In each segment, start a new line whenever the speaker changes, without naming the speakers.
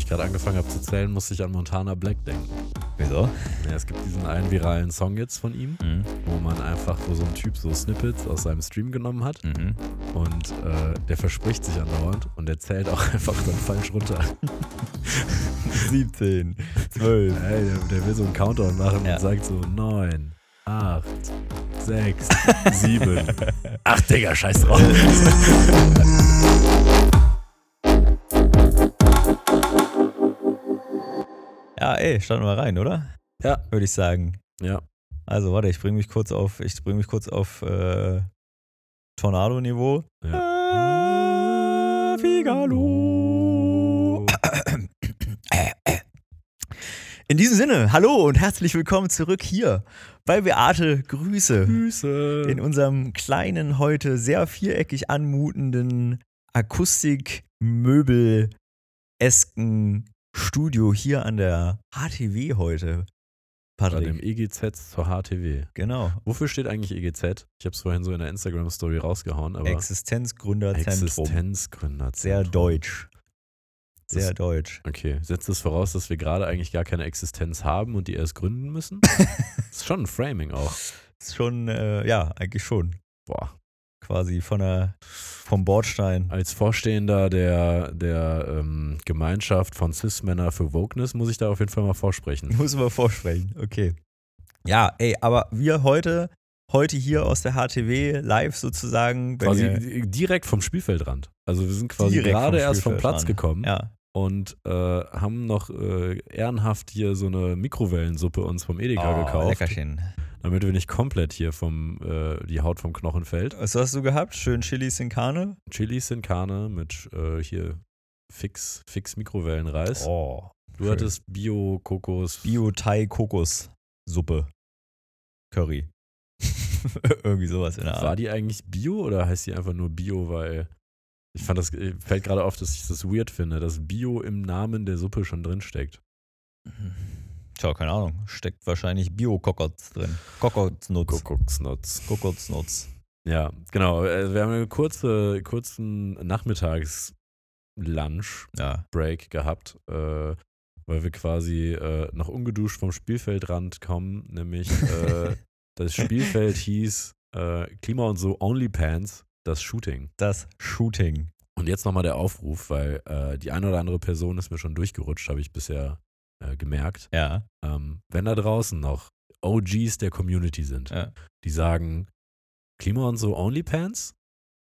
ich gerade angefangen habe zu zählen, musste ich an Montana Black denken.
Wieso?
Ja, es gibt diesen einen viralen Song jetzt von ihm,
Mhm.
wo man einfach, wo so ein Typ so Snippets aus seinem Stream genommen hat
Mhm.
und äh, der verspricht sich andauernd und der zählt auch einfach dann falsch runter.
17, 12.
Ey, der, der will so einen Countdown machen
Ja.
und sagt so 9, 8, 6, 7. Ach, Digga, scheiß drauf.
Ja, ey, starten wir rein, oder?
Ja.
Würde ich sagen.
Ja,
Also, warte, ich bringe mich kurz auf, ich bringe mich kurz auf äh, Tornado-Niveau.
Ja.
Ah, Figaro. In diesem Sinne, hallo und herzlich willkommen zurück hier bei Beate Grüße.
Grüße.
in unserem kleinen, heute sehr viereckig anmutenden Akustik-Möbel-esken Studio hier an der HTW heute.
Bei
Patrick.
dem EGZ zur HTW.
Genau.
Wofür steht eigentlich EGZ? Ich habe es vorhin so in der Instagram-Story rausgehauen, aber
Existenzgründerzentrum.
Existenzgründerzentrum.
Sehr deutsch. Sehr
Das-
deutsch.
Okay, setzt es voraus, dass wir gerade eigentlich gar keine Existenz haben und die erst gründen müssen? das ist schon ein Framing auch.
Ist schon, äh, ja, eigentlich schon.
Boah.
Quasi von der, vom Bordstein.
Als Vorstehender der, der ähm, Gemeinschaft von Cis-Männer für Wokeness muss ich da auf jeden Fall mal vorsprechen.
Muss man vorsprechen. Okay. Ja, ey, aber wir heute, heute hier aus der HTW live sozusagen.
Quasi
ihr-
direkt vom Spielfeldrand. Also wir sind quasi gerade
vom
erst vom Platz gekommen
Ja,
und äh, haben noch äh, ehrenhaft hier so eine Mikrowellensuppe uns vom Edeka
oh,
gekauft,
Leckerchen.
Damit wir nicht komplett hier vom äh, die Haut vom Knochen fällt.
Was hast du gehabt? Schön Chili sin Carne?
Chili sin Carne mit äh, hier fix fix Mikrowellenreis.
Oh.
du
schön.
hattest Bio Kokos
Bio-Thai-Kokos-Suppe. Curry. Irgendwie sowas in der
War
Art.
die eigentlich Bio oder heißt die einfach nur Bio, weil ich fand das äh, fällt gerade auf, dass ich das weird finde, dass Bio im Namen der Suppe schon drin steckt.
Tja, keine Ahnung. Steckt wahrscheinlich Bio-Kokots drin. Kokotsnutz.
Kuckucksnutz.
Kokotsnutz.
Ja, genau. äh, Wir haben einen kurze, kurzen Nachmittags-Lunch-Break
Ja.
gehabt, äh, weil wir quasi äh, noch ungeduscht vom Spielfeldrand kommen. Nämlich äh, das Spielfeld hieß äh, Klima und so Onlypants, das Shooting.
Das Shooting.
Und jetzt nochmal der Aufruf, weil äh, die eine oder andere Person ist mir schon durchgerutscht, habe ich bisher äh, gemerkt.
Ja.
Ähm, wenn da draußen noch OGs der Community sind,
Ja.
die sagen, Klima und so Onlypants,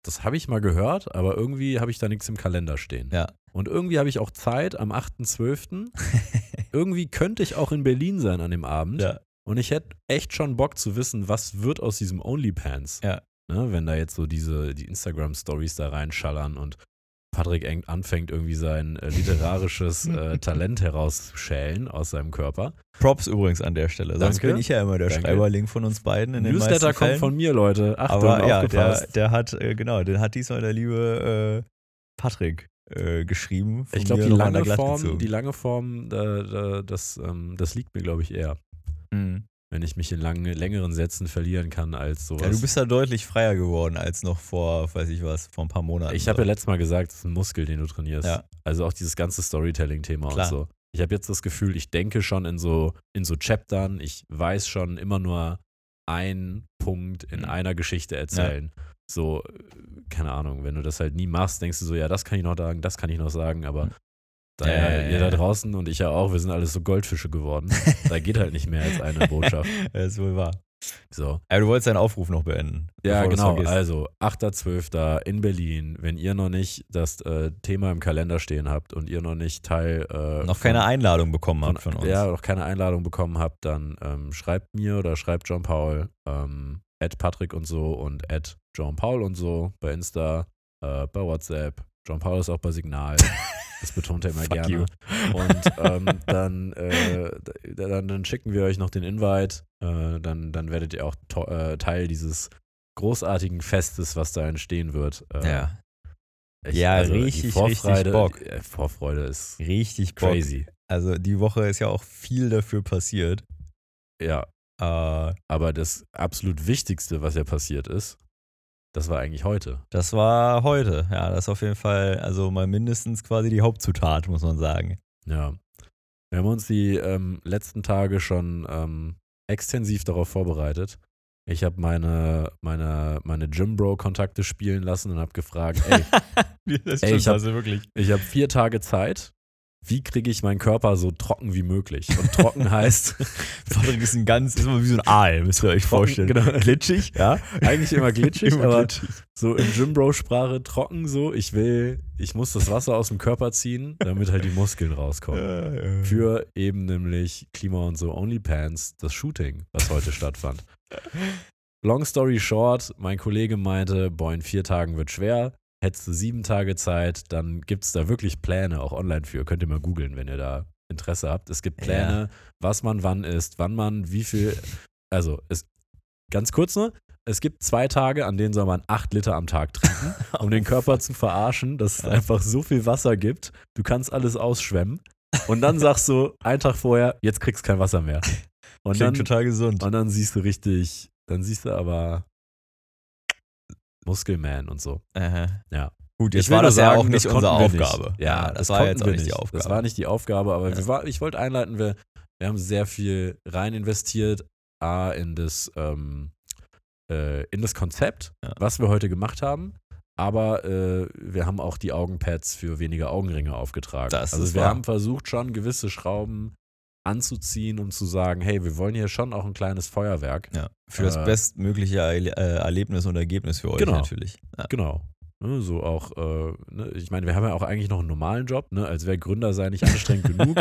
das habe ich mal gehört, aber irgendwie habe ich da nichts im Kalender stehen.
Ja.
Und irgendwie habe ich auch Zeit am 8.12. irgendwie könnte ich auch in Berlin sein an dem Abend.
ja.
Und ich hätte echt schon Bock zu wissen, was wird aus diesem Onlypants.
Ja.
Ne, wenn da jetzt so diese die Instagram-Stories da reinschallern und Patrick eng- anfängt irgendwie sein äh, literarisches äh, Talent herausschälen aus seinem Körper.
Props übrigens an der Stelle. Sonst
Danke.
bin ich ja immer der
Danke.
Schreiberling von uns beiden in den
Newsletter
meisten
kommt
Fällen.
von mir, Leute. Achtung,
Aber ja, der,
aufgepasst.
der hat, äh, genau, den hat diesmal der liebe äh, Patrick äh, geschrieben. von
ich glaube, die lange Form, die lange Form, da, da, das, ähm, das liegt mir, glaube ich, eher.
Mhm.
Wenn ich mich in lange, längeren Sätzen verlieren kann als sowas.
Ja, du bist da deutlich freier geworden als noch vor, weiß ich was, vor ein paar Monaten.
Ich habe ja letztes Mal gesagt, es ist ein Muskel, den du trainierst.
Ja.
Also auch dieses ganze Storytelling-Thema und so. Ich habe jetzt das Gefühl, ich denke schon in so, in so Chaptern, ich weiß schon immer nur einen Punkt in
Mhm.
einer Geschichte erzählen. So, äh, keine Ahnung, wenn du das halt nie machst, denkst du so, ja, das kann ich noch sagen, das kann ich noch sagen, aber
Mhm.
Da
Ja,
ja, ihr da draußen und ich ja auch, wir sind alles so Goldfische geworden. da geht halt nicht mehr als eine Botschaft.
Das ist wohl wahr.
So.
Aber du wolltest deinen Aufruf noch beenden.
Ja, genau. Also 8.12. in Berlin. Wenn ihr noch nicht das äh, Thema im Kalender stehen habt und ihr noch nicht Teil. Äh,
noch
von-
keine Einladung bekommen habt von uns.
Ja, noch keine Einladung bekommen habt, dann ähm, schreibt mir oder schreibt John Paul, ähm, at Patrick und so und at John Paul und so bei Insta, äh, bei WhatsApp. John Paul ist auch bei Signal. Das betont er immer gerne.
you.
Und ähm, dann, äh, dann, dann schicken wir euch noch den Invite. Äh, dann, dann werdet ihr auch äh, Teil dieses großartigen Festes, was da entstehen wird. Äh,
ja.
ich-
Ja,
die
richtig,
Vorfreude,
richtig Bock.
Äh, Vorfreude ist
Richtig Bock.
crazy.
Also die Woche ist ja auch viel dafür passiert.
Ja,
Äh,
aber das absolut Wichtigste, was ja passiert ist, das war eigentlich heute.
das war heute. Ja, das ist auf jeden Fall, also mal mindestens quasi die Hauptzutat, muss man sagen.
Ja. Wir haben uns die ähm, letzten Tage schon ähm, extensiv darauf vorbereitet. Ich habe meine, meine, meine Gym-Bro-Kontakte spielen lassen und habe gefragt, ey, Ey, ich hab-
also
habe vier Tage Zeit. Wie kriege ich meinen Körper so trocken wie möglich? Und trocken heißt
Patrick ist ein ganz, ist immer wie so ein Aal, müsst ihr euch vorstellen.
Genau.
Glitschig, ja.
eigentlich immer glitschig,
Immer
aber
glitschig.
so in Gym-Bro-Sprache trocken so. Ich will, ich muss das Wasser aus dem Körper ziehen, damit halt die Muskeln rauskommen.
Ja, ja.
Für eben nämlich Klima und so OnlyPants, das Shooting, was heute stattfand. Long story short, mein Kollege meinte, boah, in vier Tagen wird schwer. Hättest du sieben Tage Zeit, dann gibt es da wirklich Pläne, auch online für. Könnt ihr mal googeln, wenn ihr da Interesse habt. Es gibt Pläne, was man wann isst, wann man wie viel. Also, es, ganz kurz nur, es gibt zwei Tage, an denen soll man acht Liter am Tag trinken, um den Körper zu verarschen, dass es einfach so viel Wasser gibt. Du kannst alles ausschwemmen. Und dann sagst du einen Tag vorher, jetzt kriegst du kein Wasser mehr. Und dann,
Klingt total gesund.
und dann siehst du richtig, dann siehst du aber Muskelman und so.
Aha.
Ja.
Gut, jetzt
Ich
war das ja
sagen,
auch nicht unsere Aufgabe.
Nicht. Ja,
das,
das,
war jetzt auch nicht die. Aufgabe.
Das war nicht die Aufgabe, aber
Ja.
wir war, ich wollte einleiten, wir, wir haben sehr viel rein investiert, A, in das, ähm, äh, in das Konzept,
Ja.
was wir heute gemacht haben. Aber äh, wir haben auch die Augenpads für weniger Augenringe aufgetragen.
Das
also wir
wahr.
haben versucht, schon gewisse Schrauben anzuziehen, um zu sagen, hey, wir wollen hier schon auch ein kleines Feuerwerk.
ja, für das
Äh,
bestmögliche äh, Erlebnis und Ergebnis für euch
Genau.
natürlich. Ja.
Genau. Ne, so auch, äh, ne, ich meine, wir haben ja auch eigentlich noch einen normalen Job, ne? als wäre Gründer sein nicht anstrengend genug.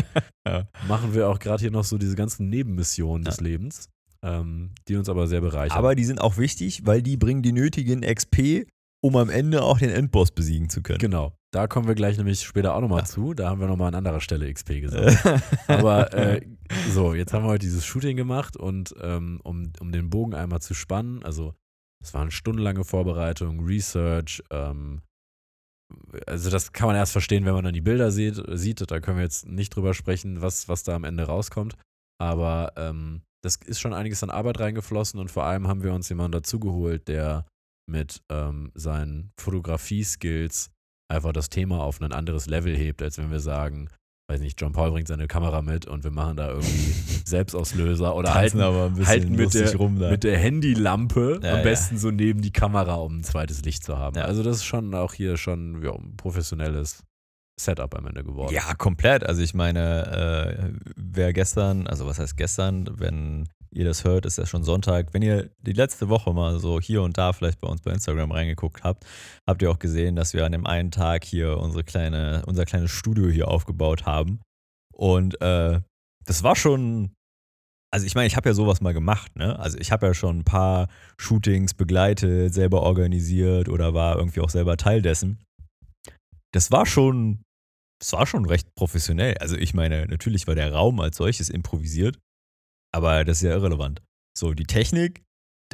Ja.
Machen wir auch gerade hier noch so diese ganzen Nebenmissionen des Lebens, ähm, die uns aber sehr bereichern.
Aber die sind auch wichtig, weil die bringen die nötigen XP, um am Ende auch den Endboss besiegen zu können.
genau, da kommen wir gleich nämlich später auch nochmal
Ja.
zu. Da haben wir nochmal an anderer Stelle XP gesagt. Aber äh, so, jetzt haben wir heute dieses Shooting gemacht und ähm, um, um den Bogen einmal zu spannen, also es waren stundenlange Vorbereitung, Research, ähm, also das kann man erst verstehen, wenn man dann die Bilder sieht, sieht. Da können wir jetzt nicht drüber sprechen, was, was da am Ende rauskommt. Aber ähm, das ist schon einiges an Arbeit reingeflossen und vor allem haben wir uns jemanden dazugeholt, der mit ähm, seinen Fotografie-Skills einfach das Thema auf ein anderes Level hebt, als wenn wir sagen, weiß nicht, John Paul bringt seine Kamera mit und wir machen da irgendwie Selbstauslöser oder halten,
aber ein bisschen
halten mit der-
rum
mit der Handylampe
Ja,
am
ja.
besten so neben die Kamera, um ein zweites Licht zu haben.
Ja.
Also das ist schon auch hier schon ja, ein professionelles Setup am Ende geworden.
Ja, komplett. Also ich meine, äh, wer gestern, also was heißt gestern, wenn ihr das hört, ist ja schon Sonntag. Wenn ihr die letzte Woche mal so hier und da vielleicht bei uns bei Instagram reingeguckt habt, habt ihr auch gesehen, dass wir an dem einen Tag hier unsere kleine, unser kleines Studio hier aufgebaut haben. Und äh, das war schon, also ich meine, ich habe ja sowas mal gemacht, ne? Also ich habe ja schon ein paar Shootings begleitet, selber organisiert oder war irgendwie auch selber Teil dessen. Das war schon, das war schon recht professionell. Also ich meine, natürlich war der Raum als solches improvisiert, aber das ist ja irrelevant. So, die Technik,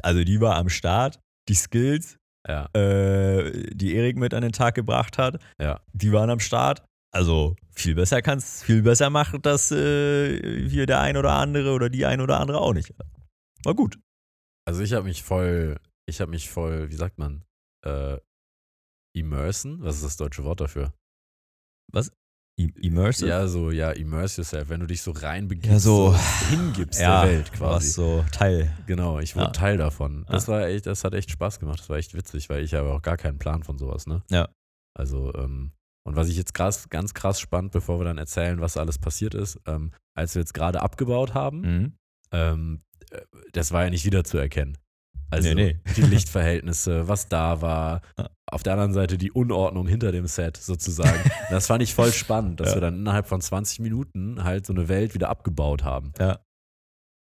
also die war am Start, die Skills,
Ja.
äh, die Erik mit an den Tag gebracht hat,
Ja.
die waren am Start. Also viel besser kannst, viel besser macht das äh, hier der ein oder andere oder die ein oder andere auch nicht. War gut.
Also ich habe mich voll, ich habe mich voll, wie sagt man, äh, immersen? Was ist das deutsche Wort dafür?
I- Immersive.
Ja, so, ja, immerse yourself, wenn du dich so reinbegibst,
Ja, so-
hingibst
ja,
der Welt quasi.
so Teil.
Genau, ich wurde
Ja.
Teil davon. Das war echt, das hat echt Spaß gemacht. Das war echt witzig, weil ich habe auch gar keinen Plan von sowas, ne?
Ja.
Also, ähm, und was ich jetzt krass, ganz krass spannend, bevor wir dann erzählen, was alles passiert ist, ähm, als wir jetzt gerade abgebaut haben,
Mhm.
ähm, äh, das war ja nicht wiederzuerkennen. Also
Nee, nee.
die Lichtverhältnisse, was da war, auf der anderen Seite die Unordnung hinter dem Set sozusagen. das fand ich voll spannend, dass
Ja.
wir dann innerhalb von 20 Minuten halt so eine Welt wieder abgebaut haben.
Ja.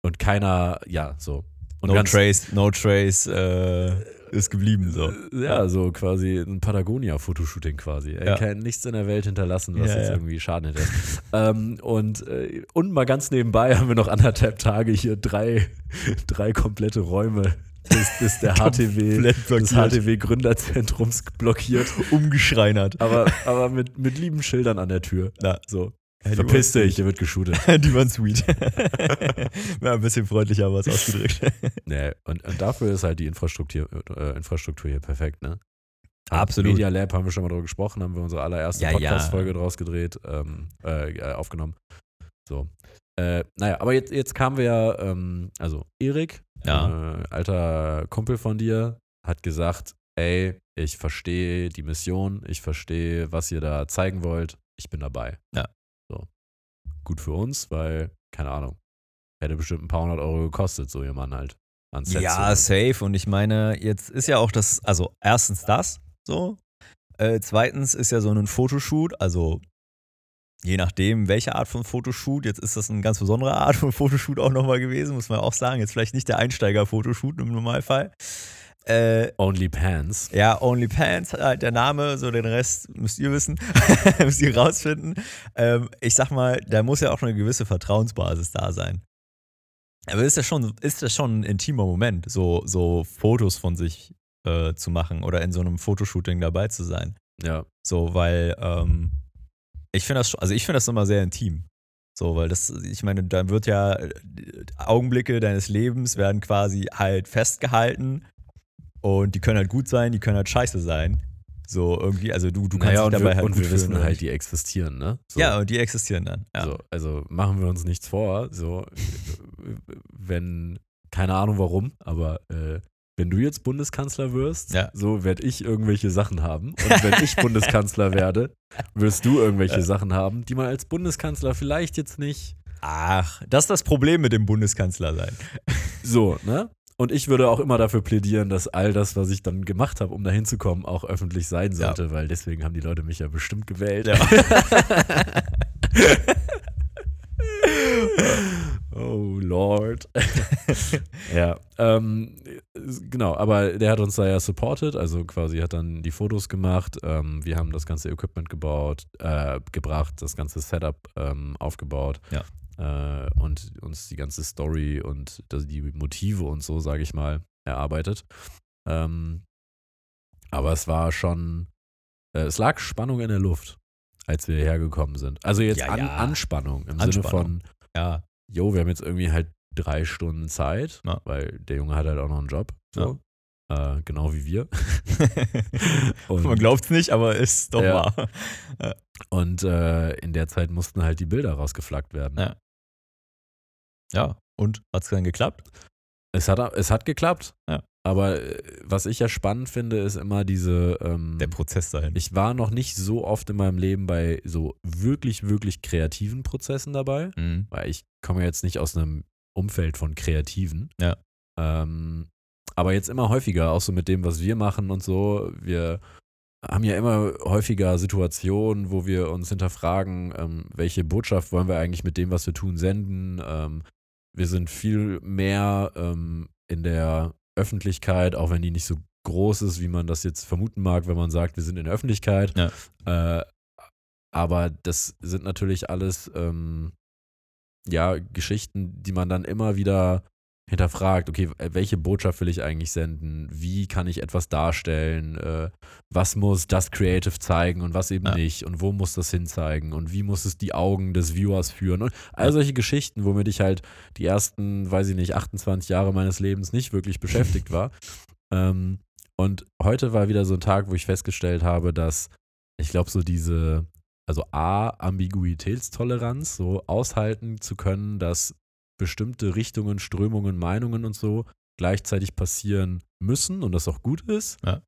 Und keiner, ja, so. Und
no Trace, no Trace äh, ist geblieben so.
Äh, Ja, so quasi ein Patagonia-Fotoshooting quasi.
Ja.
Kein, nichts in der Welt hinterlassen, was
Ja,
jetzt
ja.
irgendwie Schaden hätte. ähm, und, äh, und mal ganz nebenbei haben wir noch anderthalb Tage hier drei, drei komplette Räume des, des der HTW, des. HTW-Gründerzentrums blockiert.
Umgeschreinert.
Aber, aber mit, mit lieben Schildern an der Tür.
Ja.
So.
Ja,
Verpiss dich, hier wird geshootet.
Die waren sweet. ja, ein bisschen freundlicher was ausgedrückt.
Nee, und, und dafür ist halt die Infrastruktur, äh, Infrastruktur hier perfekt, ne?
Absolut.
Media Lab haben wir schon mal drüber gesprochen, haben wir unsere allererste
Ja, ja.
Podcast-Folge draus gedreht, ähm, äh, äh, aufgenommen. So. Äh, naja, aber jetzt, jetzt kamen wir ja, ähm, also Erik,
Ja.
äh, alter Kumpel von dir, hat gesagt, ey, ich verstehe die Mission, ich verstehe, was ihr da zeigen wollt, ich bin dabei.
Ja.
So. Gut für uns, weil, keine Ahnung, hätte bestimmt ein paar hundert Euro gekostet, so jemand halt. An
Ja, safe. Und ich meine, jetzt ist ja auch das, also erstens das so. Äh, zweitens ist ja so ein Fotoshoot, also je nachdem, welche Art von Fotoshoot, jetzt ist das eine ganz besondere Art von Fotoshoot auch nochmal gewesen, muss man auch sagen. Jetzt vielleicht nicht der Einsteiger-Fotoshoot im Normalfall. Äh,
Only Pants.
ja, OnlyPants, halt der Name, so den Rest müsst ihr wissen, müsst ihr rausfinden. Ähm, ich sag mal, da muss ja auch eine gewisse Vertrauensbasis da sein. Aber ist das schon, ist das schon ein intimer Moment, so, so Fotos von sich äh, zu machen oder in so einem Fotoshooting dabei zu sein?
Ja.
So, weil ähm, ich finde das, schon- also ich finde das immer sehr intim. So, weil das, ich meine, dann wird ja Augenblicke deines Lebens werden quasi halt festgehalten und die können halt gut sein, die können halt scheiße sein. So irgendwie, also du, du kannst
naja,
dich dabei
wir,
halt
und wir wissen halt, die existieren, ne? So.
Ja, und die existieren dann. Ja.
So, also machen wir uns nichts vor. So, wenn, keine Ahnung warum, aber äh, wenn du jetzt Bundeskanzler wirst,
Ja.
so werde ich irgendwelche Sachen haben. Und wenn ich Bundeskanzler werde, wirst du irgendwelche
Ja.
Sachen haben, die man als Bundeskanzler vielleicht jetzt nicht
Ach, das ist das Problem mit dem Bundeskanzler sein.
so, ne? Und ich würde auch immer dafür plädieren, dass all das, was ich dann gemacht habe, um da hinzukommen, auch öffentlich sein
Ja.
sollte, weil deswegen haben die Leute mich ja bestimmt gewählt.
Ja.
oh Lord. ja, ähm, genau, aber der hat uns da ja supported, also quasi hat dann die Fotos gemacht. Ähm, wir haben das ganze Equipment gebaut, äh, gebracht, das ganze Setup ähm, aufgebaut.
Ja.
Äh, und uns die ganze Story und das, die Motive und so, sage ich mal, erarbeitet. Ähm, aber es war schon, äh, es lag Spannung in der Luft, als wir hergekommen sind. Also jetzt
Ja,
an,
ja.
Anspannung im Sinne
Anspannung.
von,
Ja,
jo, wir haben jetzt irgendwie halt drei Stunden Zeit,
Ja.
weil der Junge hat halt auch noch einen Job. So. Äh, genau wie wir.
man glaubt es nicht, aber ist doch
Ja.
wahr.
und äh, in der Zeit mussten halt die Bilder rausgeflaggt werden.
Ja. Ja, und hat es dann geklappt?
Es, hat, es hat geklappt.
Ja.
Aber äh, was ich ja spannend finde, ist immer diese. Ähm,
Der Prozess dahin.
ich war noch nicht so oft in meinem Leben bei so wirklich, wirklich kreativen Prozessen dabei.
Mhm.
weil ich komme jetzt nicht aus einem Umfeld von Kreativen.
Ja.
Ähm, aber jetzt immer häufiger, auch so mit dem, was wir machen und so. Wir haben ja immer häufiger Situationen, wo wir uns hinterfragen, ähm, welche Botschaft wollen wir eigentlich mit dem, was wir tun, senden. Ähm, wir sind viel mehr ähm, in der Öffentlichkeit, auch wenn die nicht so groß ist, wie man das jetzt vermuten mag, wenn man sagt, wir sind in der Öffentlichkeit.
Ja.
Äh, aber das sind natürlich alles ähm, ja Geschichten, die man dann immer wieder hinterfragt. Okay, welche Botschaft will ich eigentlich senden? Wie kann ich etwas darstellen? Äh, was muss das Creative zeigen und was eben
Ja.
nicht? Und wo muss das hinzeigen? Und wie muss es die Augen des Viewers führen? Und all solche Geschichten, womit ich halt die ersten, weiß ich nicht, 28 Jahre meines Lebens nicht wirklich beschäftigt war. Ähm, und heute war wieder so ein Tag, wo ich festgestellt habe, dass ich glaube, so diese, also A, Ambiguitätstoleranz, so aushalten zu können, dass bestimmte Richtungen, Strömungen, Meinungen und so gleichzeitig passieren müssen und das auch gut ist.
Ja.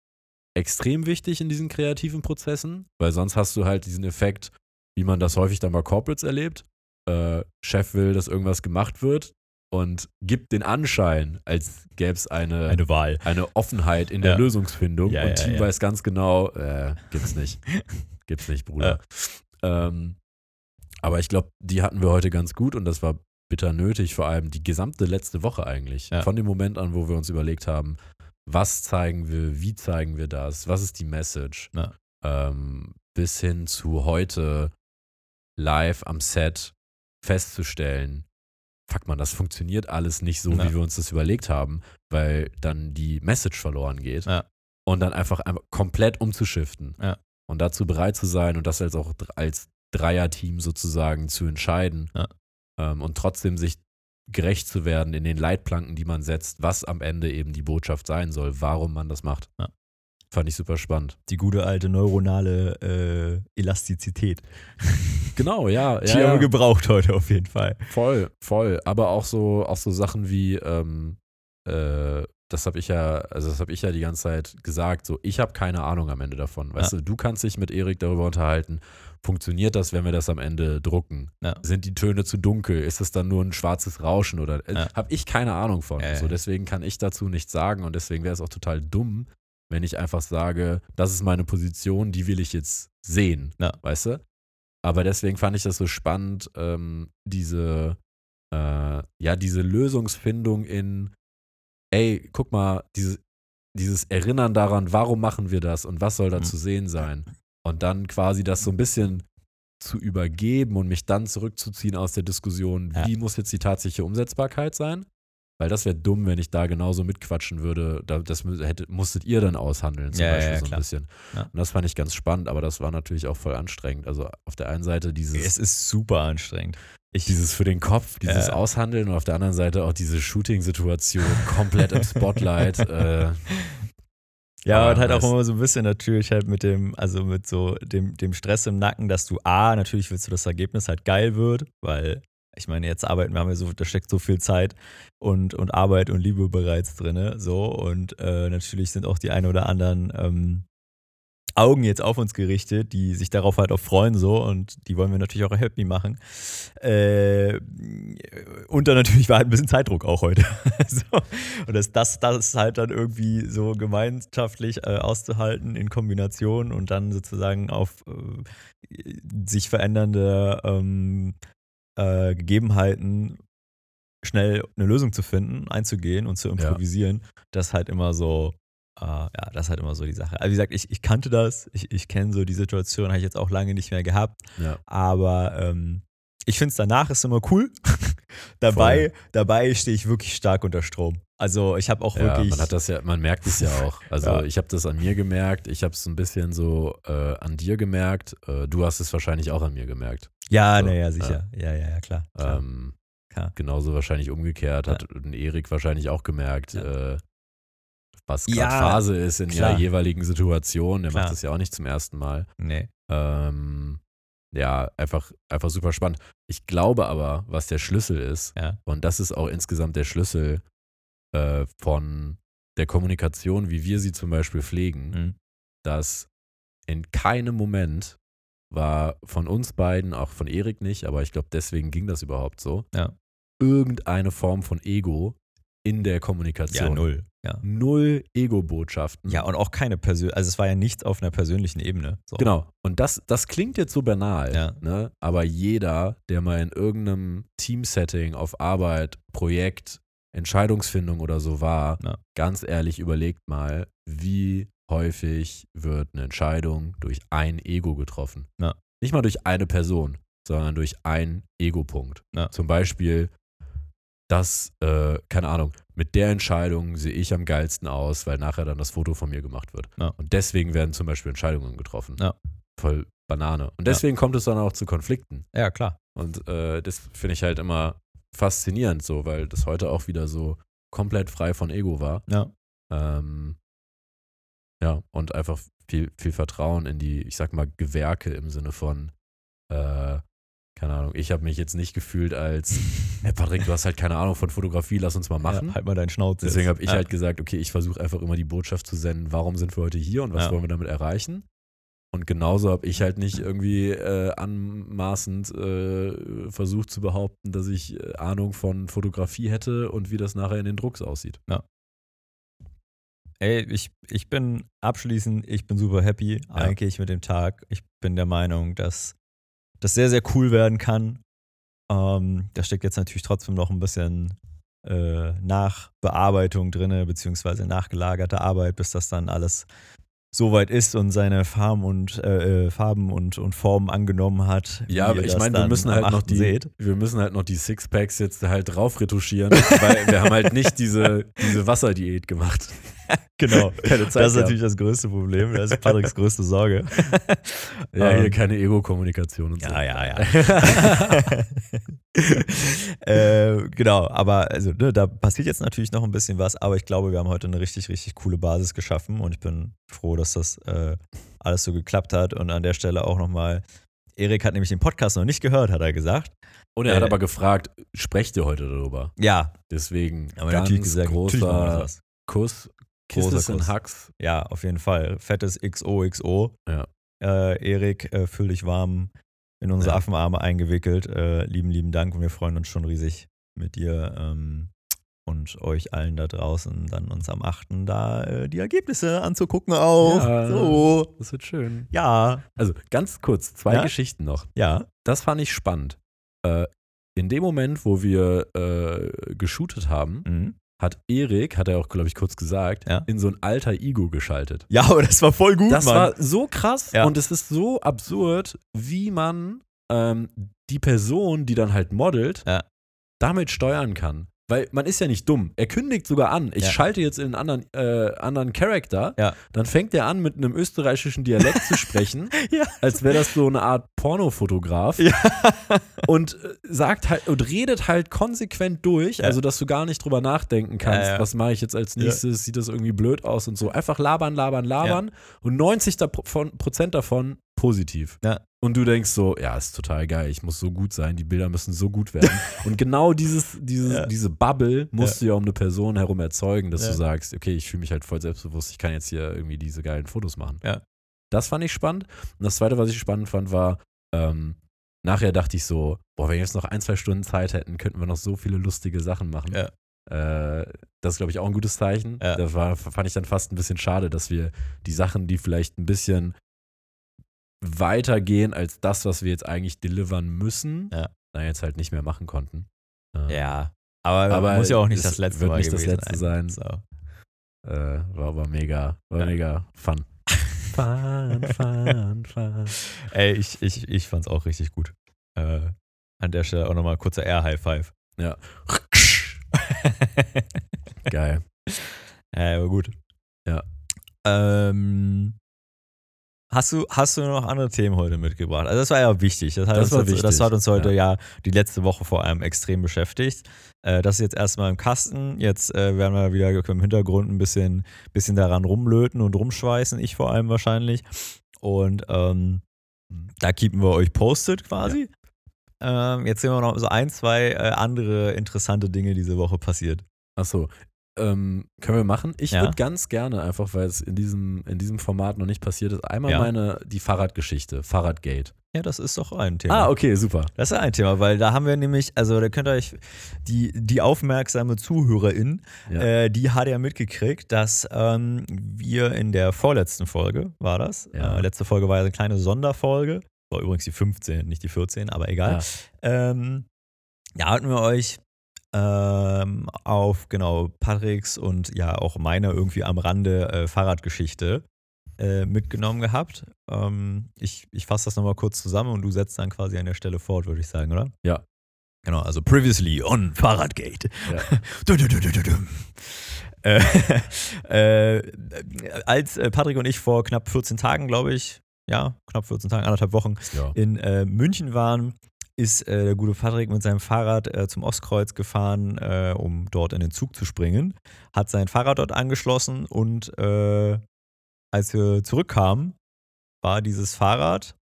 Extrem wichtig in diesen kreativen Prozessen, weil sonst hast du halt diesen Effekt, wie man das häufig dann bei Corporates erlebt. Äh, Chef will, dass irgendwas gemacht wird und gibt den Anschein, als gäbe es eine,
Eine Wahl.
eine Offenheit in der
Ja.
Lösungsfindung
Ja,
und Team weiß ganz genau, äh, gibt's nicht. gibt's nicht, Bruder. Ähm, aber ich glaube, die hatten wir heute ganz gut und das war bitter nötig, vor allem die gesamte letzte Woche eigentlich.
Ja.
Von dem Moment an, wo wir uns überlegt haben, was zeigen wir, wie zeigen wir das, was ist die Message,
Ja.
ähm, bis hin zu heute live am Set festzustellen, fuck man, das funktioniert alles nicht so,
Ja.
wie wir uns das überlegt haben, weil dann die Message verloren geht. Und dann einfach, einfach komplett umzuschiften. Und dazu bereit zu sein und das als auch als Dreierteam sozusagen zu entscheiden.
Ja.
Ähm, und trotzdem sich gerecht zu werden in den Leitplanken, die man setzt, was am Ende eben die Botschaft sein soll, warum man das macht. fand ich super spannend.
Die gute alte neuronale äh, Elastizität.
Genau, ja.
Die
ja,
haben wir
ja.
gebraucht heute auf jeden Fall.
Voll, voll. Aber auch so, auch so Sachen wie, ähm, äh, das habe ich ja, also das habe ich ja die ganze Zeit gesagt, so, ich habe keine Ahnung am Ende davon. Weißt du, du kannst dich mit Erik darüber unterhalten, funktioniert das, wenn wir das am Ende drucken?
Ja.
Sind die Töne zu dunkel? Ist es dann nur ein schwarzes Rauschen oder äh,
Ja.
habe ich keine Ahnung von.
Ja,
so, deswegen kann ich dazu nichts sagen und deswegen wäre es auch total dumm, wenn ich einfach sage, das ist meine Position, die will ich jetzt sehen. Weißt du? Aber deswegen fand ich das so spannend, ähm, diese, äh, ja, diese Lösungsfindung in, ey, guck mal, dieses, dieses Erinnern daran, warum machen wir das und was soll da
Mhm.
zu sehen sein? Und dann quasi das so ein bisschen zu übergeben und mich dann zurückzuziehen aus der Diskussion,
Ja.
wie muss jetzt die tatsächliche Umsetzbarkeit sein? Weil das wäre dumm, wenn ich da genauso mitquatschen würde. Da- Das mü- hätte, musstet ihr dann aushandeln, zum
Ja,
Beispiel
ja,
so ein bisschen. Und das fand ich ganz spannend, aber das war natürlich auch voll anstrengend. Also auf der einen Seite dieses,
Es ist super anstrengend. Ich,
dieses für den Kopf, dieses
Ja.
Aushandeln und auf der anderen Seite auch diese Shooting-Situation komplett im Spotlight. äh,
Ja,
Aber
und halt auch immer so ein bisschen natürlich halt mit dem, also mit so dem, dem Stress im Nacken, dass du A, natürlich willst du, dass das Ergebnis halt geil wird, weil ich meine, jetzt arbeiten wir haben ja so, da steckt so viel Zeit und, und Arbeit und Liebe bereits drin, so. Und äh, natürlich sind auch die ein oder anderen ähm, Augen jetzt auf uns gerichtet, die sich darauf halt auch freuen so und die wollen wir natürlich auch happy machen. Äh, und dann natürlich war halt ein bisschen Zeitdruck auch heute. so. Und das, das, das ist halt dann irgendwie so gemeinschaftlich äh, auszuhalten in Kombination und dann sozusagen auf äh, sich verändernde ähm, äh, Gegebenheiten schnell eine Lösung zu finden, einzugehen und zu improvisieren, das ist halt immer so, äh, ja, das ist halt immer so die Sache. Also wie gesagt, ich, ich kannte das, ich, ich kenne so die Situation, habe ich jetzt auch lange nicht mehr gehabt,
ja.
aber ähm, ich finde es danach ist immer cool. dabei dabei stehe ich wirklich stark unter Strom. Also ich habe auch
ja,
wirklich.
man hat das ja, man merkt es ja auch. Also
Ja.
ich habe das an mir gemerkt, ich habe es ein bisschen so äh, an dir gemerkt. Äh, du hast es wahrscheinlich auch an mir gemerkt.
ja,
so,
naja, sicher. Ja, ja, ja, klar. klar.
Ähm, genauso wahrscheinlich umgekehrt,
Ja.
hat ein Erik wahrscheinlich auch gemerkt,
Ja.
äh, was gerade
Ja,
Phase ist in
klar.
der jeweiligen Situation. Der
Klar.
macht das ja auch nicht zum ersten Mal.
Nee.
Ähm, ja, einfach, einfach super spannend. Ich glaube aber, was der Schlüssel ist,
Ja.
und das ist auch insgesamt der Schlüssel äh, von der Kommunikation, wie wir sie zum Beispiel pflegen,
Mhm.
dass in keinem Moment war von uns beiden, auch von Erik nicht, aber ich glaube, deswegen ging das überhaupt so,
Ja.
irgendeine Form von Ego in der Kommunikation.
Ja, null. Ja.
Null Ego-Botschaften.
Ja, und auch keine Persön also es war ja nichts auf einer persönlichen Ebene. So.
Genau. Und das, das klingt jetzt so banal,
Ja.
ne? aber jeder, der mal in irgendeinem Teamsetting auf Arbeit, Projekt, Entscheidungsfindung oder so war,
Ja.
ganz ehrlich überlegt mal, wie häufig wird eine Entscheidung durch ein Ego getroffen. Nicht mal durch eine Person, sondern durch einen Ego-Punkt. Zum Beispiel, dass, äh, keine Ahnung, mit der Entscheidung sehe ich am geilsten aus, weil nachher dann das Foto von mir gemacht wird.
Ja.
Und deswegen werden zum Beispiel Entscheidungen getroffen.
Ja.
Voll Banane. Und deswegen kommt es dann auch zu Konflikten.
Ja, klar.
Und äh, das finde ich halt immer faszinierend so, weil das heute auch wieder so komplett frei von Ego war.
Ja.
Ähm, ja, und einfach viel, viel Vertrauen in die, ich sag mal, Gewerke im Sinne von, äh, keine Ahnung, ich habe mich jetzt nicht gefühlt als, hey Patrick, du hast halt keine Ahnung von Fotografie, lass uns mal machen.
Ja, halt mal deinen Schnauze.
Deswegen habe ich
ja.
halt gesagt, okay, ich versuche einfach immer die Botschaft zu senden, warum sind wir heute hier und was
Ja.
wollen wir damit erreichen. Und genauso habe ich halt nicht irgendwie äh, anmaßend äh, versucht zu behaupten, dass ich äh, Ahnung von Fotografie hätte und wie das nachher in den Drucks aussieht.
Ey, ich, ich bin abschließend, ich bin super happy eigentlich mit dem Tag. Ich bin der Meinung, dass das sehr, sehr cool werden kann. Ähm, da steckt jetzt natürlich trotzdem noch ein bisschen äh, Nachbearbeitung drin, beziehungsweise nachgelagerte Arbeit, bis das dann alles soweit ist und seine Farben und äh, äh, Farben und, und Formen angenommen hat.
Ja, aber ich meine, wir müssen halt noch
8.
die,
seht.
wir müssen halt noch die Sixpacks jetzt halt drauf retuschieren, weil wir haben halt nicht diese, diese Wasserdiät gemacht.
Genau.
Keine Zeit
Das ist
gehabt.
natürlich das größte Problem. Das ist Patricks größte Sorge.
Ja, hier
Ähm,
keine Ego-Kommunikation und so.
Ja, ja, ja. äh, genau, aber also, ne, da passiert jetzt natürlich noch ein bisschen was, aber ich glaube, wir haben heute eine richtig, richtig coole Basis geschaffen und ich bin froh, dass das äh, alles so geklappt hat. Und an der Stelle auch nochmal, Erik hat nämlich den Podcast noch nicht gehört, hat er gesagt.
Und er hat
Äh,
aber gefragt, sprecht ihr heute darüber?
Ja,
Deswegen
aber
ganz
gesagt,
großer. Kuss.
Kuss.
Hugs.
Ja, auf jeden Fall. Fettes XOXO.
Ja.
Äh, Erik, äh, fühl dich warm in unsere
Ja.
Affenarme eingewickelt. Äh, lieben, lieben Dank und wir freuen uns schon riesig mit dir ähm, und euch allen da draußen dann uns am 8. da äh, die Ergebnisse anzugucken auch.
Ja.
So.
Das wird schön.
Ja.
Also ganz kurz, zwei
Ja?
Geschichten noch.
Ja.
Das fand ich spannend. Äh, in dem Moment, wo wir äh, geshootet haben,
Mhm.
Hat Erik, hat er auch, glaube ich, kurz gesagt,
Ja.
in so ein alter Ego geschaltet.
Ja, aber das war voll gut,
Das
Mann.
war so krass
Ja.
und es ist so absurd, wie man ähm, die Person, die dann halt modelt,
Ja.
damit steuern kann. Weil man ist ja nicht dumm. Er kündigt sogar an, ich
Ja.
schalte jetzt in einen anderen, äh, anderen Charakter.
Ja.
Dann fängt er an, mit einem österreichischen Dialekt zu sprechen,
Ja.
als wäre das so eine Art Pornofotograf. Und äh, sagt halt und redet halt konsequent durch, also dass du gar nicht drüber nachdenken kannst, was mache ich jetzt als nächstes, sieht das irgendwie blöd aus und so. Einfach labern, labern, labern und 90 davon, Prozent davon positiv.
Ja.
Und du denkst so, ja, ist total geil, ich muss so gut sein, die Bilder müssen so gut werden. und genau dieses, dieses,
Ja.
diese Bubble musst du ja um eine Person herum erzeugen, dass
Ja.
du sagst, okay, ich fühle mich halt voll selbstbewusst, ich kann jetzt hier irgendwie diese geilen Fotos machen.
Ja.
Das fand ich spannend. Und das zweite, was ich spannend fand, war, ähm, nachher dachte ich so, boah, wenn wir jetzt noch ein, zwei Stunden Zeit hätten, könnten wir noch so viele lustige Sachen machen.
Ja.
Äh, das ist, glaube ich, auch ein gutes Zeichen.
Ja.
Da war, fand ich dann fast ein bisschen schade, dass wir die Sachen, die vielleicht ein bisschen weitergehen als das, was wir jetzt eigentlich delivern müssen,
Ja.
dann jetzt halt nicht mehr machen konnten. Äh,
ja. Aber,
Aber
muss ja auch nicht das letzte
wird
Mal
nicht das letzte sein.
So.
Äh, war aber mega, war
Ja.
mega fun. Fun, fun, fun.
Ey, ich, ich, ich fand's auch richtig gut. Äh, an der Stelle auch nochmal kurzer Air-High Five.
Ja. Geil.
Ja, aber gut.
Ja.
Ähm, hast, du, hast du noch andere Themen heute mitgebracht? Also das war ja wichtig. Das hat,
Das
uns, jetzt- das
wichtig,
hat uns heute ja. die letzte Woche vor allem extrem beschäftigt. Äh, das ist jetzt erstmal im Kasten. Jetzt äh, werden wir wieder im Hintergrund ein bisschen, bisschen daran rumlöten und rumschweißen. Ich vor allem wahrscheinlich. Und ähm, da keepen wir euch posted quasi. Ähm, jetzt sehen wir noch so ein, zwei äh, andere interessante Dinge diese Woche passiert.
Achso. Ähm, können wir machen? Ich
Ja.
würde ganz gerne, einfach weil es in diesem, in diesem Format noch nicht passiert ist, einmal
Ja.
meine, die Fahrradgeschichte, Fahrradgate.
Ja, das ist doch ein Thema.
Ah, okay, super.
Das ist ein Thema, weil da haben wir nämlich, also da könnt ihr euch, die, die aufmerksame Zuhörerin,
Ja.
äh, die hat ja mitgekriegt, dass ähm, wir in der vorletzten Folge, war das,
Ja.
äh, letzte Folge war ja eine kleine Sonderfolge, war übrigens die 15, nicht die 14, aber egal.
Ja.
Ähm, da hatten wir euch ähm, auf, genau, Patricks und ja auch meiner irgendwie am Rande äh, Fahrradgeschichte äh, mitgenommen gehabt. Ähm, ich ich fasse das nochmal kurz zusammen und du setzt dann quasi an der Stelle fort, würde ich sagen, oder?
Ja.
Genau, also previously on Fahrradgate.
Ja.
Du, du, du, du, du, du. Äh, äh, als äh, Patrick und ich vor knapp 14 Tagen, glaube ich, ja, knapp 14 Tagen, anderthalb Wochen,
ja.
in äh, München waren, ist äh, der gute Patrick mit seinem Fahrrad äh, zum Ostkreuz gefahren, äh, um dort in den Zug zu springen, hat sein Fahrrad dort angeschlossen und äh, als wir zurückkamen, war dieses Fahrrad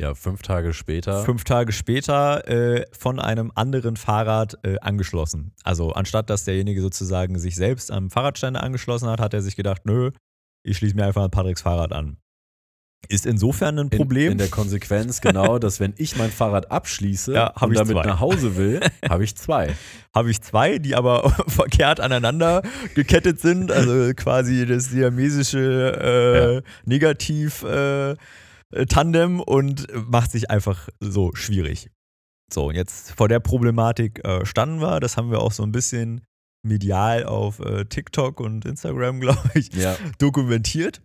ja, fünf Tage später.
fünf Tage später äh, von einem anderen Fahrrad äh, angeschlossen. Also anstatt dass derjenige sozusagen sich selbst am Fahrradständer angeschlossen hat, hat er sich gedacht, nö, ich schließe mir einfach an Patricks Fahrrad an. Ist insofern ein
in,
Problem.
in der Konsequenz genau, dass wenn ich mein Fahrrad abschließe
Ja,
und
ich
damit
zwei.
nach Hause will, habe ich zwei.
habe ich zwei, die aber verkehrt aneinander gekettet sind. Also quasi das siamesische äh, Negativ äh, äh, Tandem und macht sich einfach so schwierig. So, und jetzt vor der Problematik äh, standen wir. Das haben wir auch so ein bisschen medial auf äh, TikTok und Instagram, glaube ich,
Ja.
dokumentiert.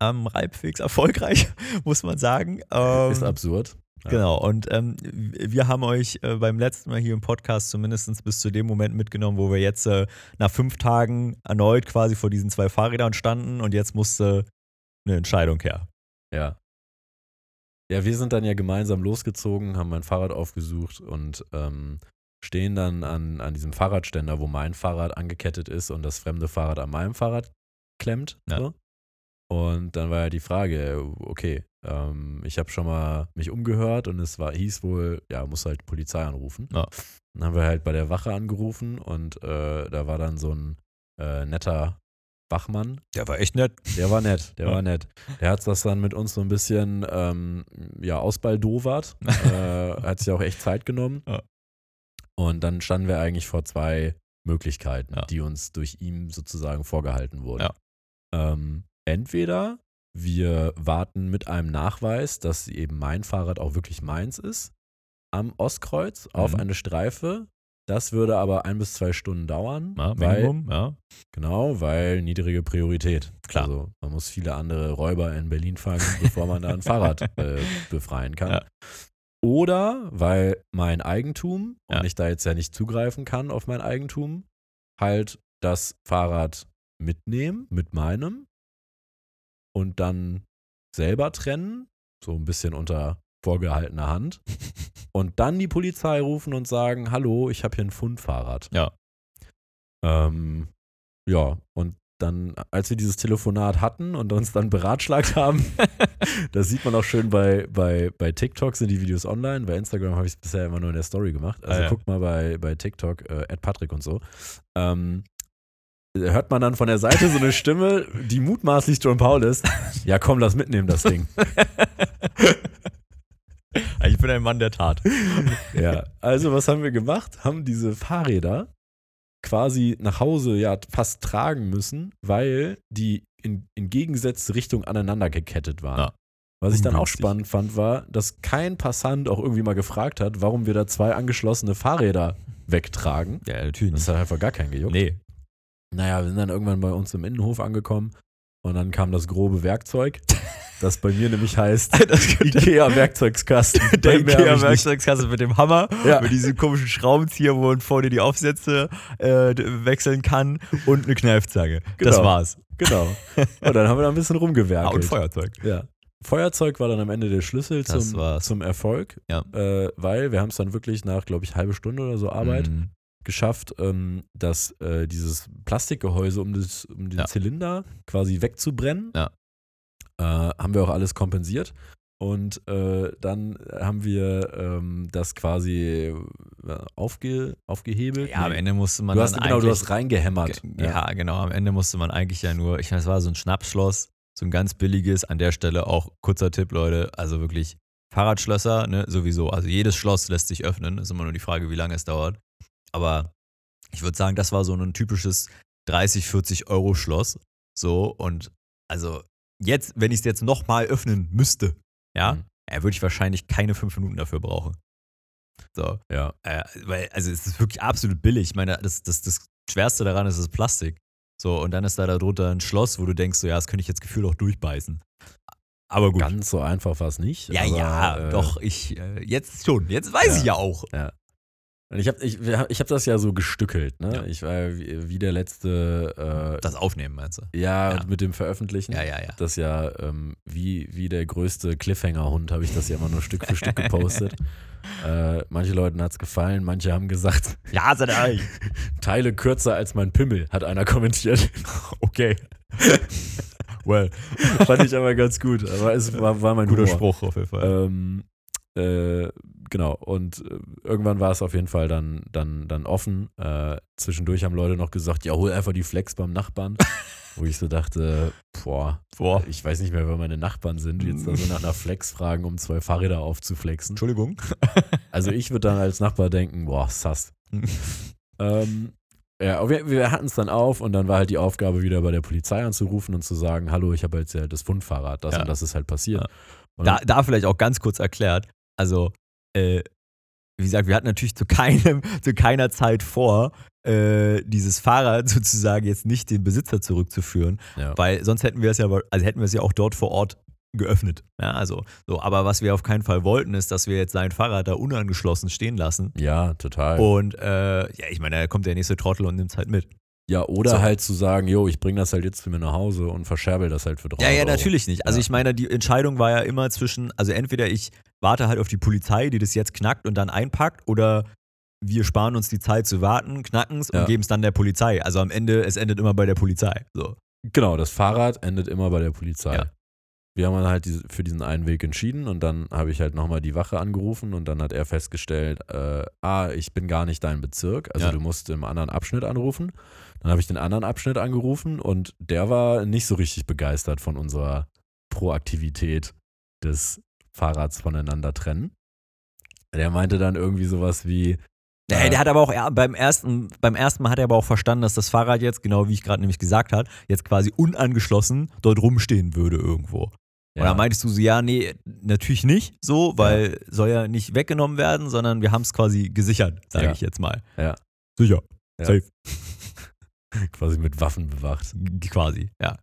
Ähm, halbwegs erfolgreich, muss man sagen. Ähm,
ist absurd. Ja.
Genau, und ähm, wir haben euch äh, beim letzten Mal hier im Podcast zumindest bis zu dem Moment mitgenommen, wo wir jetzt äh, nach fünf Tagen erneut quasi vor diesen zwei Fahrrädern standen und jetzt musste eine Entscheidung her.
Ja. Ja, wir sind dann ja gemeinsam losgezogen, haben mein Fahrrad aufgesucht und ähm, stehen dann an, an diesem Fahrradständer, wo mein Fahrrad angekettet ist und das fremde Fahrrad an meinem Fahrrad klemmt.
Ja.
So. Und dann war ja die Frage, okay, ähm, ich habe schon mal mich umgehört und es war, hieß wohl, ja, muss halt Polizei anrufen.
Ja.
Dann haben wir halt bei der Wache angerufen und äh, da war dann so ein äh, netter Wachmann,
Der war echt nett.
der war nett, der
Ja.
war nett. Der hat das dann mit uns so ein bisschen ähm, ja, ausbaldowert. äh, hat sich auch echt Zeit genommen.
Ja.
Und dann standen wir eigentlich vor zwei Möglichkeiten, die uns durch ihn sozusagen vorgehalten wurden.
Ja.
Ähm, entweder wir warten mit einem Nachweis, dass eben mein Fahrrad auch wirklich meins ist, am Ostkreuz auf
Mhm.
eine Streife. Das würde aber ein bis zwei Stunden dauern,
Ja,
weil
Minimum, ja.
Genau, weil niedrige Priorität.
Klar.
Also man muss viele andere Räuber in Berlin fangen, bevor man da ein Fahrrad äh, befreien kann.
Ja.
Oder weil mein Eigentum,
Ja.
und ich da jetzt ja nicht zugreifen kann auf mein Eigentum, halt das Fahrrad mitnehmen mit meinem und dann selber trennen, so ein bisschen unter vorgehaltener Hand. und dann die Polizei rufen und sagen, hallo, ich habe hier ein Fundfahrrad.
Ja.
Ähm, ja, und dann, als wir dieses Telefonat hatten und uns dann beratschlagt haben, das sieht man auch schön bei, bei, bei TikTok sind die Videos online, bei Instagram habe ich es bisher immer nur in der Story gemacht. Also
Ah, ja.
guckt mal bei, bei TikTok, äh, Patrick und so. Ähm, hört man dann von der Seite so eine Stimme, die mutmaßlich John Paul ist. Ja, komm, lass mitnehmen, das Ding.
ich bin ein Mann der Tat.
Ja, also was haben wir gemacht? Haben diese Fahrräder quasi nach Hause ja fast tragen müssen, weil die in, in gegengesetzte Richtung aneinander gekettet waren.
Ja.
Was ich dann auch spannend fand, war, dass kein Passant auch irgendwie mal gefragt hat, warum wir da zwei angeschlossene Fahrräder wegtragen.
Ja, natürlich
Das hat einfach gar keinen gejuckt.
Nee.
Naja, wir sind dann irgendwann bei uns im Innenhof angekommen und dann kam das grobe Werkzeug, das bei mir nämlich heißt Ikea Werkzeugskasten.
Der Ikea-Werkzeugkasse mit dem Hammer,
Ja.
mit diesem komischen Schraubenzieher, wo man vorne die Aufsätze äh, wechseln kann und eine Kneifzange. Das
Genau.
war's.
Genau. Und dann haben wir da ein bisschen
Ah,
rumgewerkelt.
und Feuerzeug.
Ja. Feuerzeug war dann am Ende der Schlüssel
Das
zum, zum Erfolg,
Ja.
äh, weil wir haben es dann wirklich nach, glaube ich, halbe Stunde oder so Arbeit
Mhm.
Geschafft, ähm, dass äh, dieses Plastikgehäuse um, das, um den
Ja.
Zylinder quasi wegzubrennen.
Ja.
Äh, haben wir auch alles kompensiert. Und äh, dann haben wir ähm, das quasi äh, aufge, aufgehebelt.
Ja, am. Ende musste man
du hast,
dann
genau, du hast reingehämmert.
Ge- Ja, genau. Am Ende musste man eigentlich ja nur, ich meine, es war so ein Schnappschloss, so ein ganz billiges. An der Stelle auch kurzer Tipp, Leute. Also wirklich Fahrradschlösser, ne, sowieso. Also jedes Schloss lässt sich öffnen. Ist immer nur die Frage, wie lange es dauert. Aber ich würde sagen, das war so ein typisches 30, 40 Euro Schloss. So und also jetzt, wenn ich es jetzt nochmal öffnen müsste, ja,
Mhm.
äh, würde ich wahrscheinlich keine fünf Minuten dafür brauchen. So.
Ja.
Äh, weil, also es ist wirklich absolut billig. Ich meine, das, das, das Schwerste daran ist das Plastik. So, und dann ist da darunter ein Schloss, wo du denkst, so, ja, das könnte ich jetzt gefühlt auch durchbeißen. Aber gut.
Ganz so einfach war es nicht.
ja,
aber,
ja,
äh,
doch, ich, äh, jetzt schon. Jetzt weiß
Ja.
ich ja auch.
Und ich habe ich, ich hab das ja so gestückelt. Ne?
Ja.
Ich war wie, wie der letzte. Äh,
Das Aufnehmen, meinst du?
ja,
Ja.
und mit dem Veröffentlichen.
Ja, ja, ja.
Das ja ähm, wie, wie der größte Cliffhanger-Hund habe ich das ja immer nur Stück für Stück gepostet. äh, manche Leuten hat es gefallen, manche haben gesagt,
Ja, seid ehrlich.
Teile kürzer als mein Pimmel, hat einer kommentiert.
Okay. well,
Fand ich aber ganz gut. Aber es war, war mein
guter
Humor.
Spruch auf jeden Fall.
Ähm, äh, genau, und äh, irgendwann war es auf jeden Fall dann, dann, dann offen. Äh, zwischendurch haben Leute noch gesagt, ja, hol einfach die Flex beim Nachbarn. Wo ich so dachte, boah,
Boah.
ich weiß nicht mehr, wer meine Nachbarn sind, die jetzt da so nach einer Flex fragen, um zwei Fahrräder aufzuflexen.
Entschuldigung.
Also ich würde dann als Nachbar denken, boah, sass. Ähm, ja, wir, wir hatten es dann auf und dann war halt die Aufgabe, wieder bei der Polizei anzurufen und zu sagen, hallo, ich habe jetzt ja das Fundfahrrad, das
Ja.
und das ist halt passiert.
Ja. Da, da vielleicht auch ganz kurz erklärt. Also, äh, wie gesagt, wir hatten natürlich zu, keinem, zu keiner Zeit vor, äh, dieses Fahrrad sozusagen jetzt nicht dem Besitzer zurückzuführen,
ja.
weil sonst hätten wir es ja, also hätten wir es ja auch dort vor Ort geöffnet. Ja, also, so, aber was wir auf keinen Fall wollten, ist, dass wir jetzt sein Fahrrad da unangeschlossen stehen lassen.
Ja, total.
Und äh, ja, ich meine, da kommt der nächste Trottel und nimmt es halt mit.
ja, oder
so.
halt zu sagen, jo, ich bringe das halt jetzt zu mir nach Hause und verscherbel das halt für 300
Ja, ja,
Euro.
natürlich nicht. Also
Ja.
ich meine, die Entscheidung war ja immer zwischen, also entweder ich warte halt auf die Polizei, die das jetzt knackt und dann einpackt, oder wir sparen uns die Zeit zu warten, knacken es
Ja.
und geben es dann der Polizei. Also am Ende, es endet immer bei der Polizei. So.
Genau, das Fahrrad endet immer bei der Polizei.
Ja.
Wir haben dann halt diese, für diesen einen Weg entschieden und dann habe ich halt nochmal die Wache angerufen und dann hat er festgestellt, äh, ah, ich bin gar nicht dein Bezirk, also
Ja.
du musst im anderen Abschnitt anrufen. Dann habe ich den anderen Abschnitt angerufen und der war nicht so richtig begeistert von unserer Proaktivität des Fahrrads voneinander trennen. Der meinte dann irgendwie sowas wie,
Ja,
äh,
der hat aber auch ja, beim ersten, beim ersten Mal hat er aber auch verstanden, dass das Fahrrad jetzt, genau wie ich gerade nämlich gesagt habe, jetzt quasi unangeschlossen dort rumstehen würde irgendwo. Und
ja,
dann meintest du so, ja, nee, natürlich nicht so, weil soll ja nicht weggenommen werden, sondern wir haben es quasi gesichert, sage
Ja.
ich jetzt mal.
Ja.
Sicher.
Ja.
Safe.
quasi mit Waffen bewacht.
Quasi, ja.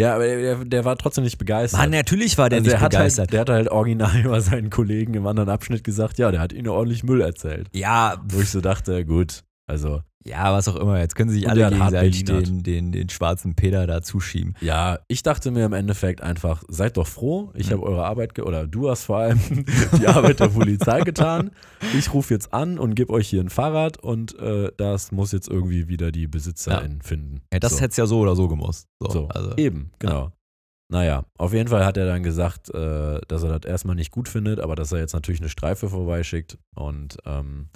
Ja, aber der, der war trotzdem nicht begeistert.
Mann, natürlich war der
Also
nicht
der hat,
begeistert.
halt, der hat halt original über seinen Kollegen im anderen Abschnitt gesagt, ja, der hat ihnen ordentlich Müll erzählt.
ja,
Wo ich so dachte, gut, also
ja, was auch immer. Jetzt können sie sich alle gegenseitig den, den, den schwarzen Peter da zuschieben.
ja, ich dachte mir im Endeffekt einfach, seid doch froh, ich
Mhm.
habe eure Arbeit, oder du hast vor allem die Arbeit der Polizei getan. Ich rufe jetzt an und gebe euch hier ein Fahrrad und äh, das muss jetzt irgendwie wieder die Besitzerin finden.
Ja, das
so.
hätte es ja so oder so gemusst. So,
So,
Also,
eben, genau. Naja, auf jeden Fall hat er dann gesagt, äh, dass er das erstmal nicht gut findet, aber dass er jetzt natürlich eine Streife vorbeischickt. Und ähm,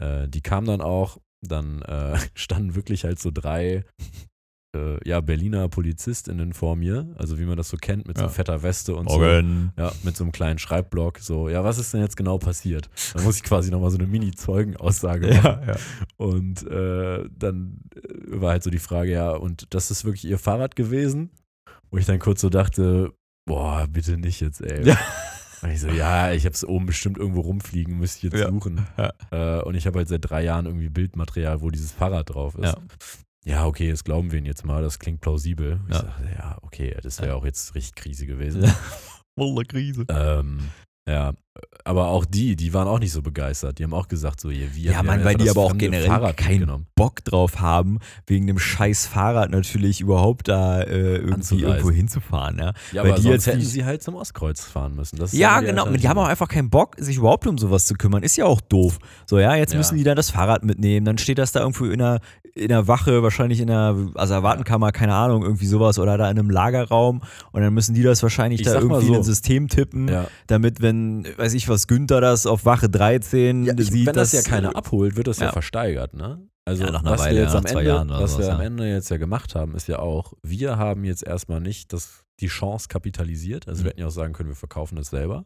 äh, die kam dann auch. Dann äh, standen wirklich halt so drei äh, ja, Berliner PolizistInnen vor mir, also wie man das so kennt, mit so
Ja.
fetter Weste und so.
Morgen.
Ja, mit so einem kleinen Schreibblock. So, ja, was ist denn jetzt genau passiert? Da muss ich quasi nochmal so eine Mini-Zeugenaussage machen.
Ja, ja.
Und äh, dann äh, war halt so die Frage, ja, und das ist wirklich ihr Fahrrad gewesen? Wo ich dann kurz so dachte, boah, bitte nicht jetzt, ey.
Ja.
Und ich so, ja, ich habe es oben bestimmt irgendwo rumfliegen, müsste ich jetzt
Ja.
suchen.
Ja.
Äh, und ich habe halt seit drei Jahren irgendwie Bildmaterial, wo dieses Fahrrad drauf ist.
Ja.
Ja, okay, das glauben wir ihnen jetzt mal, das klingt plausibel. Ich
Ja.
ja, okay, das wäre
Ja.
auch jetzt richtig Krise gewesen.
Ja. Volle Krise.
Ähm, ja, aber auch die, die waren auch nicht so begeistert. Die haben auch gesagt, so, hier, wir
Ja,
haben
weil die aber auch generell
Fahrrad
kein
mitgenommen.
Bock drauf haben, wegen dem scheiß Fahrrad natürlich überhaupt da äh, irgendwie irgendwo hinzufahren. Ja,
Ja,
Weil
aber
die jetzt
hätten sie halt zum Ostkreuz fahren müssen.
Ja genau. Die haben auch einfach keinen Bock, sich überhaupt um sowas zu kümmern. Ist ja auch doof. So, ja, jetzt
Ja.
müssen die dann das Fahrrad mitnehmen. Dann steht das da irgendwo in einer, in einer Wache, wahrscheinlich in einer Asservatenkammer, keine Ahnung, irgendwie sowas oder da in einem Lagerraum. Und dann müssen die das wahrscheinlich
Ich
da irgendwie in
so.
ein System tippen,
Ja.
damit, wenn, weiß ich was, Günther das auf Wache 13
Ja, ich,
sieht,
wenn das
dass-
ja keiner abholt, wird das ja,
ja.
versteigert, ne? Also
Ja, nach einer
was
Weile,
wir jetzt am
nach zwei
Ende,
Jahren oder
was wir am. Ende jetzt ja gemacht haben, ist ja auch, wir haben jetzt erstmal nicht das, die Chance kapitalisiert. Also
Mhm.
wir hätten ja auch sagen können, wir verkaufen das selber.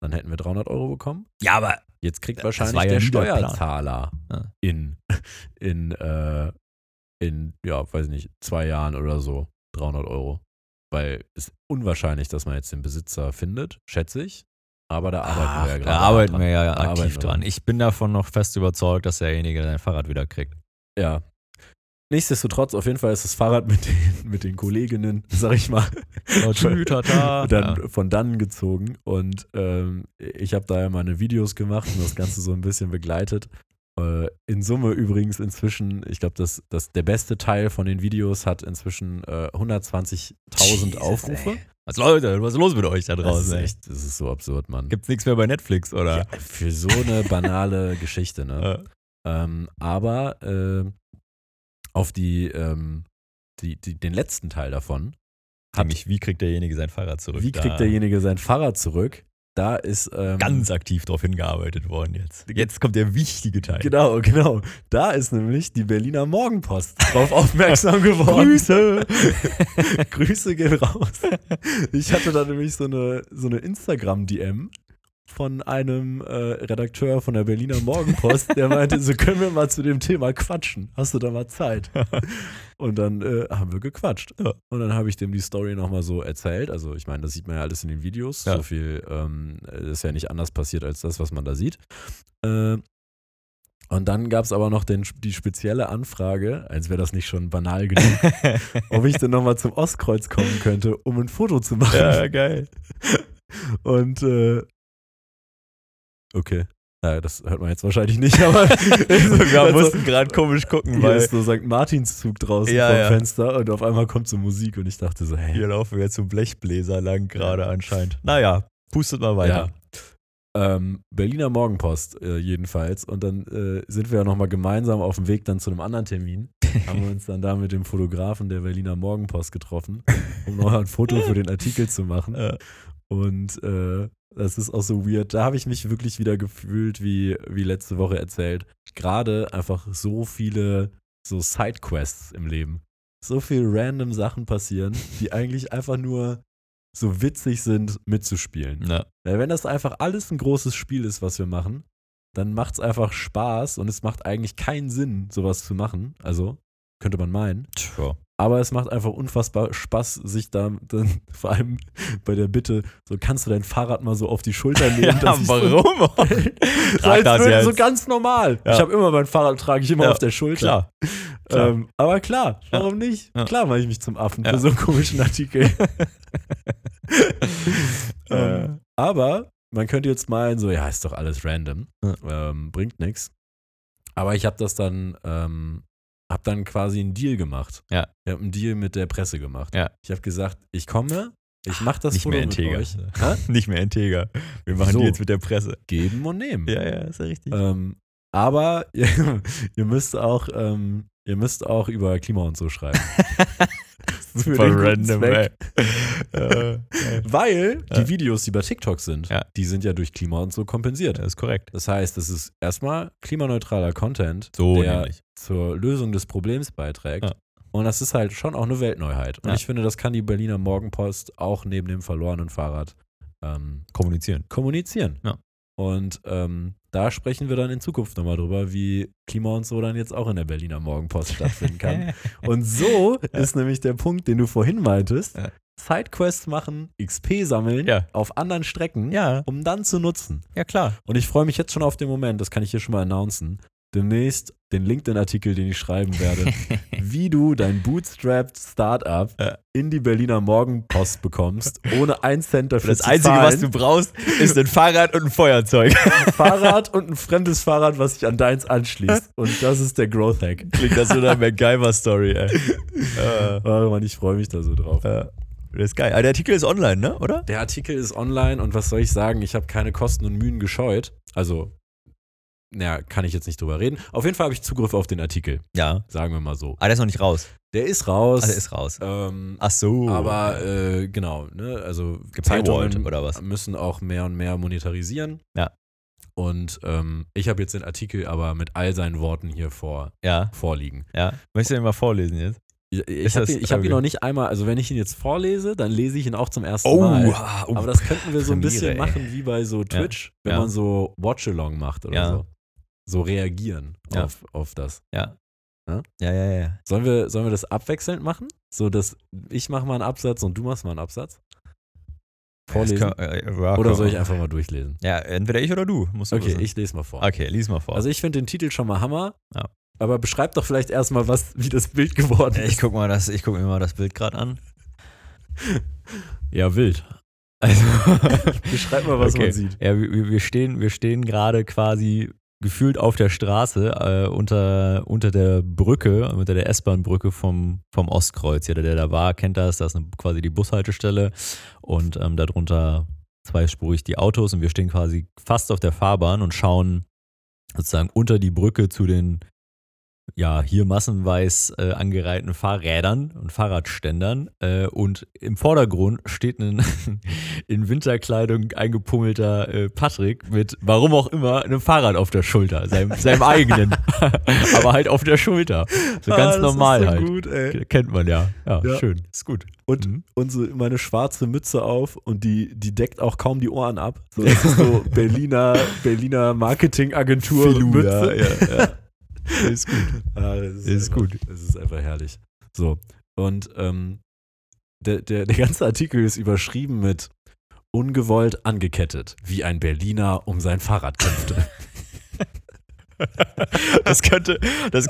Dann hätten wir 300 Euro bekommen.
Ja, aber
Jetzt kriegt
Das
wahrscheinlich
ja
der. Steuerzahler in, in, äh, in, ja, weiß ich nicht, zwei Jahren oder so 300 Euro. Weil es ist unwahrscheinlich, dass man jetzt den Besitzer findet, schätze ich. Aber da arbeiten
Ach,
wir ja gerade.
da arbeiten
dran.
wir ja
Da
aktiv
wir
dran. Ich bin davon noch fest überzeugt, dass derjenige sein Fahrrad wieder kriegt.
Ja. Nichtsdestotrotz, auf jeden Fall ist das Fahrrad mit den, mit den Kolleginnen, sag ich mal,
tata.
dann
Ja.
von dann gezogen. Und ähm, ich habe da ja meine Videos gemacht und das Ganze so ein bisschen begleitet. Äh, in Summe übrigens inzwischen, ich glaube, das, das, der beste Teil von den Videos hat inzwischen äh, 120.000
Jesus,
Aufrufe.
ey. Was, Leute, was ist los mit euch da
Das
draußen?
ist
ey?
echt, das ist so absurd, Mann.
Gibt's nichts mehr bei Netflix, oder?
Ja, für so eine banale Geschichte, ne?
Ja.
Ähm, aber äh, auf die, ähm, die, die, den letzten Teil davon, hat,
Nämlich, wie kriegt derjenige sein Fahrrad zurück?
wie kriegt
da
derjenige sein Fahrrad zurück? Da ist ähm,
ganz aktiv drauf hingearbeitet worden jetzt. Jetzt kommt der wichtige Teil.
Genau, genau. Da ist nämlich die Berliner Morgenpost drauf aufmerksam geworden.
Grüße!
Grüße gehen raus. Ich hatte da nämlich so eine, so eine Instagram-DM von einem äh, Redakteur von der Berliner Morgenpost, der meinte, so können wir mal zu dem Thema quatschen. Hast du da mal Zeit? Und dann äh, haben wir gequatscht.
Ja.
Und dann habe ich dem die Story nochmal so erzählt. Also ich meine, das sieht man ja alles in den Videos.
Ja.
So viel ähm, ist ja nicht anders passiert als das, was man da sieht. Äh, Und dann gab es aber noch den, die spezielle Anfrage, als wäre das nicht schon banal genug, ob ich denn nochmal zum Ostkreuz kommen könnte, um ein Foto zu machen.
ja, geil.
Und äh, okay. Ja, das hört man jetzt wahrscheinlich nicht, aber
Wir mussten gerade komisch gucken, weil
ist so St. Martinszug draußen
Ja,
vom
ja.
Fenster und auf einmal kommt so Musik und ich dachte so, hey.
hier laufen wir jetzt so Blechbläser lang gerade anscheinend. Naja, pustet mal weiter.
Ähm, Berliner Morgenpost äh, jedenfalls. Und dann äh, sind wir ja nochmal gemeinsam auf dem Weg dann zu einem anderen Termin. haben wir uns dann da mit dem Fotografen der Berliner Morgenpost getroffen, um noch ein Foto für den Artikel zu machen.
Ja.
Und äh, das ist auch so weird. Da habe ich mich wirklich wieder gefühlt, wie, wie letzte Woche erzählt. Gerade einfach so viele so Sidequests im Leben. So viel random Sachen passieren, die eigentlich einfach nur so witzig sind, mitzuspielen.
Ja.
Wenn das einfach alles ein großes Spiel ist, was wir machen, dann macht es einfach Spaß und es macht eigentlich keinen Sinn, sowas zu machen. Also, könnte man meinen.
Tja.
Aber es macht einfach unfassbar Spaß, sich da dann vor allem bei der Bitte, so kannst du dein Fahrrad mal so auf die Schulter nehmen.
Ja, warum?
So, so,
Trag das
würde, so
jetzt.
ganz normal.
Ja.
Ich habe immer mein Fahrrad, trage ich immer
Ja,
auf der Schulter.
Klar. klar.
Ähm, aber klar, warum nicht?
Ja.
Klar mache ich mich zum Affen für so einen komischen Artikel.
Äh.
ähm, aber man könnte jetzt meinen, so, ja, ist doch alles random, ähm, bringt nichts. Aber ich habe das dann, ähm, habe dann quasi einen Deal gemacht.
Ja.
Ich habe einen Deal mit der Presse gemacht.
Ja.
Ich habe gesagt, ich komme, ich mache das
Nicht
Foto
mehr
mit euch. Hä?
Nicht mehr integer. Wir machen
So.
die jetzt mit der Presse.
Geben und nehmen.
Ja, ja, ist ja richtig.
Ähm, aber ihr, müsst auch, ähm, ihr müsst auch über Klima und so schreiben.
Super random, ey.
Weil die. Videos, die bei TikTok sind,
Ja.
die sind ja durch Klima und so kompensiert.
das ist korrekt.
Das heißt, es ist erstmal klimaneutraler Content,
So
der
nämlich.
Zur Lösung des Problems beiträgt.
Ja.
Und das ist halt schon auch eine Weltneuheit. Und
Ja.
ich finde, das kann die Berliner Morgenpost auch neben dem verlorenen Fahrrad ähm,
Kommunizieren.
kommunizieren.
Ja.
Und ähm, da sprechen wir dann in Zukunft nochmal drüber, wie Klima und so dann jetzt auch in der Berliner Morgenpost stattfinden kann. Und so ist nämlich der Punkt, den du vorhin meintest. Sidequests machen, XP sammeln
Ja.
auf anderen Strecken,
ja,
um dann zu nutzen.
ja klar.
Und ich freue mich jetzt schon auf den Moment, das kann ich hier schon mal announcen, demnächst den LinkedIn-Artikel, den ich schreiben werde, wie du dein Bootstrapped Startup
Ja.
in die Berliner Morgenpost bekommst, ohne einen Cent dafür
Das
zu
Einzige, was du braucht, ist ein Fahrrad und ein Feuerzeug.
ein Fahrrad und ein fremdes Fahrrad, was sich an deins anschließt. Und das ist der Growth Hack.
Klingt das so eine MacGyver-Story, ey.
Oh Mann, ich freue mich da so drauf.
äh, das ist geil. Aber der Artikel ist online, ne? Oder?
Der Artikel ist online und was soll ich sagen? Ich habe keine Kosten und Mühen gescheut. Also, naja, kann ich jetzt nicht drüber reden. Auf jeden Fall habe ich Zugriff auf den Artikel,
Ja.
sagen wir mal so.
Ah, der ist noch nicht raus.
Der ist raus.
Ah, der ist raus.
ähm,
Ach so.
aber äh, genau, ne? Also
Gepaywallt
Zeitungen
oder was?
müssen auch mehr und mehr monetarisieren.
Ja.
Und ähm, ich habe jetzt den Artikel aber mit all seinen Worten hier vor,
ja,
vorliegen.
ja. Möchtest du den mal vorlesen jetzt?
Ich, habe ihn, ich hab ihn noch nicht einmal, also wenn ich ihn jetzt vorlese, dann lese ich ihn auch zum ersten
Oh,
Mal.
oh.
Aber das könnten wir so ein
Premiere,
bisschen
ey.
machen wie bei so Twitch, wenn
Ja.
man so Watch-Along macht oder
Ja.
so. So reagieren
Ja.
auf, auf das.
Ja.
Ja?
Ja, ja, ja.
Sollen wir, sollen wir das abwechselnd machen? So, dass ich mache mal einen Absatz und du machst mal einen Absatz? Vorlesen?
Kann- äh,
oder soll ich einfach mal durchlesen?
Ja, entweder ich oder du. Musst du
Okay,
wissen.
ich lese mal vor.
Okay, lies mal vor.
Also ich finde den Titel schon mal Hammer.
Ja.
Aber beschreib doch vielleicht erstmal, was, wie das Bild geworden
ich
ist.
guck mal das, ich guck mir mal das Bild gerade an.
Ja, wild.
Also,
Beschreib mal, was
okay.
man sieht.
Ja, wir, wir stehen, wir stehen gerade quasi gefühlt auf der Straße äh, unter, unter der Brücke, unter der S-Bahn-Brücke vom, vom Ostkreuz. Jeder, der da war, kennt das. Das ist eine, quasi die Bushaltestelle und ähm, darunter zweispurig die Autos und wir stehen quasi fast auf der Fahrbahn und schauen sozusagen unter die Brücke zu den ja, hier massenweis äh, angereihten Fahrrädern und Fahrradständern. Äh, und im Vordergrund steht ein in Winterkleidung eingepummelter äh, Patrick mit, warum auch immer, einem Fahrrad auf der Schulter. Seinem, seinem eigenen. Aber halt auf der Schulter. So
Ah,
ganz normal
ist so
halt.
Gut, ey.
Kennt man ja. ja.
Ja.
schön. Ist gut.
Und,
Mhm.
so meine schwarze Mütze auf und die, die deckt auch kaum die Ohren ab. So, das ist so Berliner, Berliner Marketingagentur Mütze.
ja, ja, ja. Ist gut.
Ah, das ist,
Ist
einfach,
gut.
Das ist einfach herrlich. So, und ähm, der, der, der ganze Artikel ist überschrieben mit ungewollt angekettet, wie ein Berliner um sein Fahrrad kämpfte.
Das könnte, das,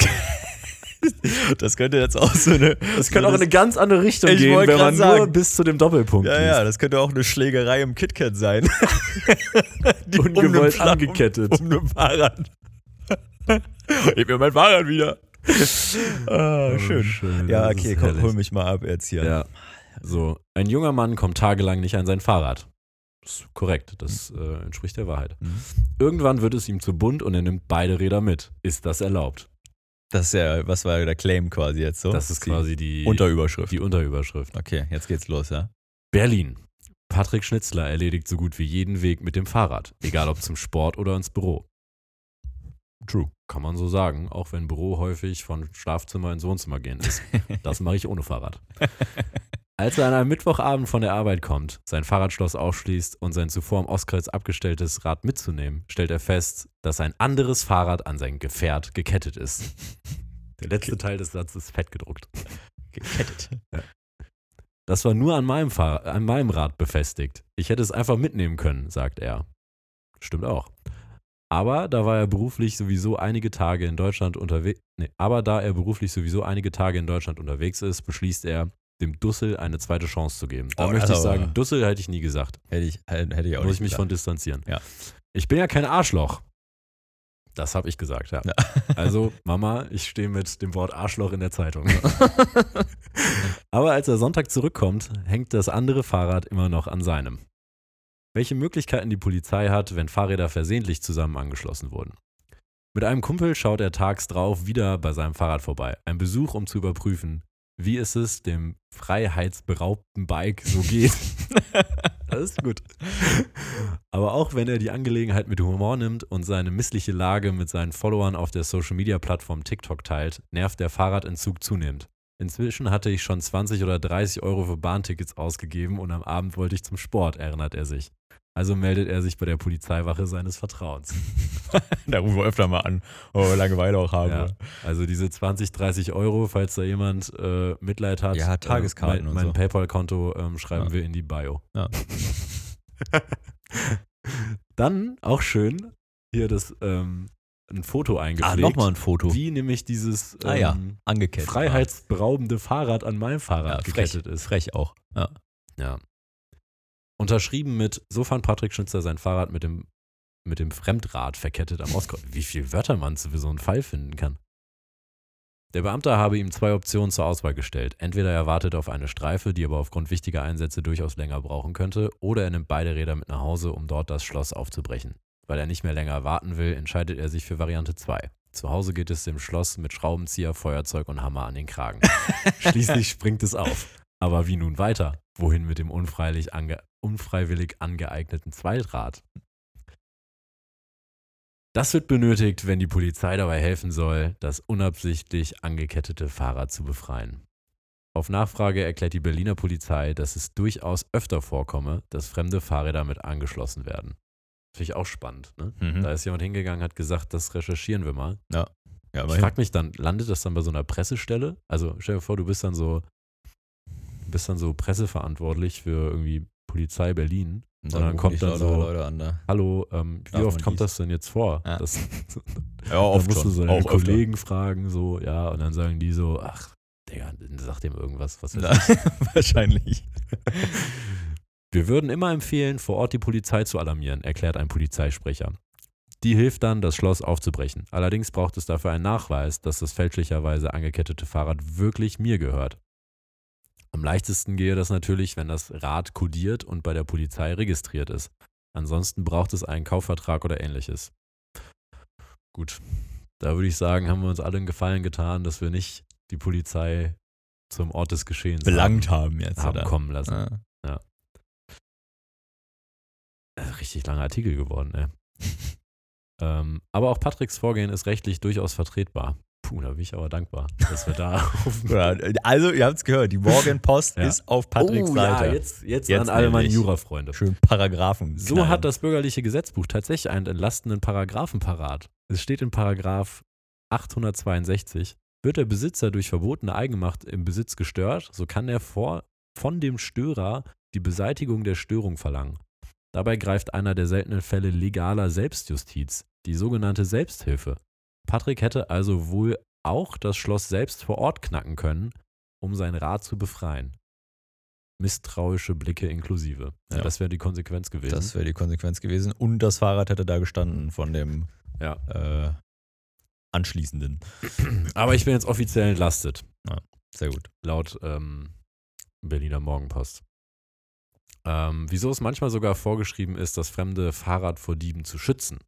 das könnte jetzt auch so eine.
Das könnte auch in eine ganz andere Richtung
Ich
gehen,
wollte
wenn man
grad
nur
sagen.
bis zu dem Doppelpunkt
Ja,
liest.
ja, das könnte auch eine Schlägerei im KitKat sein. Die um
Ungewollt
Schlag-
angekettet.
Um, um ein Fahrrad. Gib mir mein Fahrrad wieder. Ah,
Oh,
schön.
schön,
Ja, okay, komm,
herrlich.
hol mich mal ab jetzt hier.
Ja. So, ein junger Mann kommt tagelang nicht an sein Fahrrad. Das ist korrekt, das äh, entspricht der Wahrheit.
Mhm.
Irgendwann wird es ihm zu bunt und er nimmt beide Räder mit. Ist das erlaubt?
Das ist ja, was war der Claim quasi jetzt so?
Das ist quasi die,
Unterüberschrift.
die Unterüberschrift.
Okay, jetzt geht's los, ja.
Berlin. Patrick Schnitzler erledigt so gut wie jeden Weg mit dem Fahrrad, egal ob zum Sport oder ins Büro. True. Kann man so sagen, auch wenn Büro häufig von Schlafzimmer ins Wohnzimmer gehen ist. Das mache ich ohne Fahrrad. Als er an einem Mittwochabend von der Arbeit kommt, sein Fahrradschloss aufschließt und sein zuvor am Ostkreuz abgestelltes Rad mitzunehmen, stellt er fest, dass ein anderes Fahrrad an sein Gefährt gekettet ist. Der letzte Teil des Satzes ist fett gedruckt.
Gekettet.
Das war nur an meinem, Fahr an meinem Rad befestigt. Ich hätte es einfach mitnehmen können, sagt er. Stimmt auch. Aber da war er beruflich sowieso einige Tage in Deutschland unterwegs. Nee, aber da er beruflich sowieso einige Tage in Deutschland unterwegs ist, beschließt er, dem Dussel eine zweite Chance zu geben. Da
Oh,
möchte ich
aber-
sagen, Dussel hätte ich nie gesagt.
Hätte ich, hätte ich auch
Muss
nicht
ich mich
gesagt.
von distanzieren.
Ja.
Ich bin ja kein Arschloch. Das habe ich gesagt, ja.
Ja.
Also, Mama, ich stehe mit dem Wort Arschloch in der Zeitung. Aber als er Sonntag zurückkommt, hängt das andere Fahrrad immer noch an seinem. Welche Möglichkeiten die Polizei hat, wenn Fahrräder versehentlich zusammen angeschlossen wurden. Mit einem Kumpel schaut er tags drauf wieder bei seinem Fahrrad vorbei. Ein Besuch, um zu überprüfen, wie es es dem freiheitsberaubten Bike so geht. das ist gut. Aber auch wenn er die Angelegenheit mit Humor nimmt und seine missliche Lage mit seinen Followern auf der Social-Media-Plattform TikTok teilt, nervt der Fahrradentzug zunehmend. Inzwischen hatte ich schon 20 oder 30 Euro für Bahntickets ausgegeben und am Abend wollte ich zum Sport, erinnert er sich. Also meldet er sich bei der Polizeiwache seines Vertrauens.
Da rufen wir öfter mal an, wo wir Langeweile auch haben.
Ja. Also diese 20, 30 Euro, falls da jemand äh, Mitleid hat.
Ja, Tageskarten
äh, mein,
und
mein
so.
PayPal-Konto ähm, schreiben
Ja.
wir in die Bio.
Ja.
Dann auch schön hier das ähm, ein Foto
Ah,
eingepflegt.
nochmal ein Foto.
Wie nämlich dieses ähm,
Ah ja, Angekettet.
freiheitsberaubende Fahrrad an meinem
ja,
Fahrrad
frech,
gekettet ist.
frech auch. Ja.
Ja. Unterschrieben mit, so fand Patrick Schnitzer sein Fahrrad mit dem, mit dem Fremdrad verkettet am Auskreuz. Wie viele Wörter man für so einen Fall finden kann. Der Beamte habe ihm zwei Optionen zur Auswahl gestellt. Entweder er wartet auf eine Streife, die aber aufgrund wichtiger Einsätze durchaus länger brauchen könnte, oder er nimmt beide Räder mit nach Hause, um dort das Schloss aufzubrechen. Weil er nicht mehr länger warten will, entscheidet er sich für Variante 2. Zu Hause geht es dem Schloss mit Schraubenzieher, Feuerzeug und Hammer an den Kragen. Schließlich springt es auf. Aber wie nun weiter? Wohin mit dem unfreiwillig, ange unfreiwillig angeeigneten Zweitrad? Das wird benötigt, wenn die Polizei dabei helfen soll, das unabsichtlich angekettete Fahrrad zu befreien. Auf Nachfrage erklärt die Berliner Polizei, dass es durchaus öfter vorkomme, dass fremde Fahrräder mit angeschlossen werden. Finde ich auch spannend. Ne?
Mhm.
Da ist jemand hingegangen, hat gesagt, das recherchieren wir mal.
ja,
Ich
immerhin.
frage mich dann, landet das dann bei so einer Pressestelle? Also stell dir vor, du bist dann so, bist dann so presseverantwortlich für irgendwie Polizei Berlin.
Und
dann
rufen
kommt
dich
dann so-
Leute an da.
Hallo, ähm, wie
Darf
oft kommt
dies?
das denn jetzt vor?
Ja.
Das,
Ja,
dann
oft
musst du
schon.
so
Auch öfter.
Kollegen fragen, so, ja, und dann sagen die so, ach, Digga, sag dem irgendwas, was
Ja, wahrscheinlich.
Wir würden immer empfehlen, vor Ort die Polizei zu alarmieren, erklärt ein Polizeisprecher. Die hilft dann, das Schloss aufzubrechen. Allerdings braucht es dafür einen Nachweis, dass das fälschlicherweise angekettete Fahrrad wirklich mir gehört. Am leichtesten gehe das natürlich, wenn das Rad kodiert und bei der Polizei registriert ist. Ansonsten braucht es einen Kaufvertrag oder ähnliches. Gut, da würde ich sagen, haben wir uns alle einen Gefallen getan, dass wir nicht die Polizei zum Ort des Geschehens
Belangt
haben,
haben jetzt.
haben
oder?
kommen lassen.
Ja.
Äh, richtig langer Artikel geworden, ey. ähm, aber auch Patricks Vorgehen ist rechtlich durchaus vertretbar. Puh, da bin ich aber dankbar, dass wir da auf
Ja, Also, ihr habt es gehört, die Morgenpost
Ja.
ist auf Patricks
oh,
Seite.
Ja, jetzt, jetzt,
Jetzt
an alle meine. Jurafreunde.
Schön Paragraphen.
So
knallen.
hat das bürgerliche Gesetzbuch tatsächlich einen entlastenden Paragraphen parat. Es steht in Paragraph 862, wird der Besitzer durch verbotene Eigenmacht im Besitz gestört, so kann er vor, von dem Störer die Beseitigung der Störung verlangen. Dabei greift einer der seltenen Fälle legaler Selbstjustiz, die sogenannte Selbsthilfe. Patrick hätte also wohl auch das Schloss selbst vor Ort knacken können, um sein Rad zu befreien. Misstrauische Blicke inklusive. Ja,
Ja.
Das wäre die Konsequenz gewesen.
Das wäre die Konsequenz gewesen. Und das Fahrrad hätte da gestanden von dem
ja.
äh, anschließenden.
Aber ich bin jetzt offiziell entlastet,
Sehr gut.
laut ähm, Berliner Morgenpost. Ähm, wieso es manchmal sogar vorgeschrieben ist, das fremde Fahrrad vor Dieben zu schützen.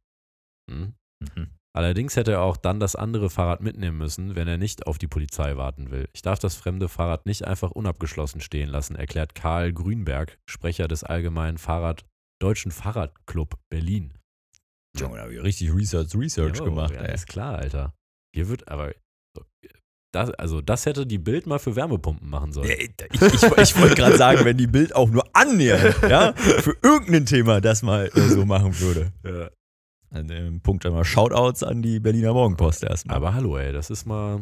Hm?
Mhm.
Allerdings hätte er auch dann das andere Fahrrad mitnehmen müssen, wenn er nicht auf die Polizei warten will. Ich darf das fremde Fahrrad nicht einfach unabgeschlossen stehen lassen, erklärt Karl Grünberg, Sprecher des Allgemeinen Fahrrad Deutschen Fahrradclub Berlin.
Junge, da habe ich richtig Research, Research
Jo,
gemacht.
Ja,
ey.
ist klar, Alter. Hier wird aber. Das, also, das hätte die Bild mal für Wärmepumpen machen sollen.
Ich, ich, ich wollte gerade sagen, wenn die Bild auch nur annähernd ja, für irgendein Thema das mal äh, so machen würde.
Ja.
An dem Punkt einmal Shoutouts an die Berliner Morgenpost erstmal.
Aber hallo, ey, das ist mal.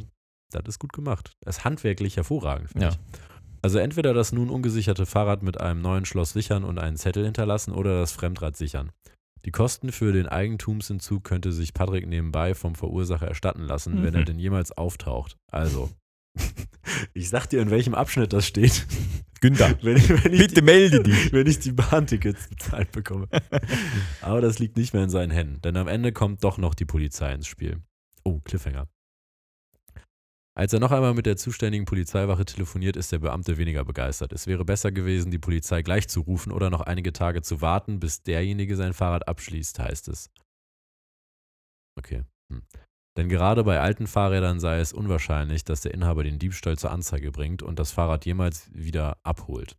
Das ist gut gemacht. Das ist handwerklich hervorragend, finde
Ja.
ich. Also entweder das nun ungesicherte Fahrrad mit einem neuen Schloss sichern und einen Zettel hinterlassen oder das Fremdrad sichern. Die Kosten für den Eigentumsentzug könnte sich Patrick nebenbei vom Verursacher erstatten lassen, wenn
Mhm.
er denn jemals auftaucht. Also, ich sag dir, in welchem Abschnitt das steht.
Günther,
Wenn wenn
bitte melde dich.
wenn ich die Bahntickets bezahlt bekomme. Aber das liegt nicht mehr in seinen Händen, denn am Ende kommt doch noch die Polizei ins Spiel. Oh, Cliffhanger. Als er noch einmal mit der zuständigen Polizeiwache telefoniert, ist der Beamte weniger begeistert. Es wäre besser gewesen, die Polizei gleich zu rufen oder noch einige Tage zu warten, bis derjenige sein Fahrrad abschließt, heißt es. Okay. Hm. Denn gerade bei alten Fahrrädern sei es unwahrscheinlich, dass der Inhaber den Diebstahl zur Anzeige bringt und das Fahrrad jemals wieder abholt.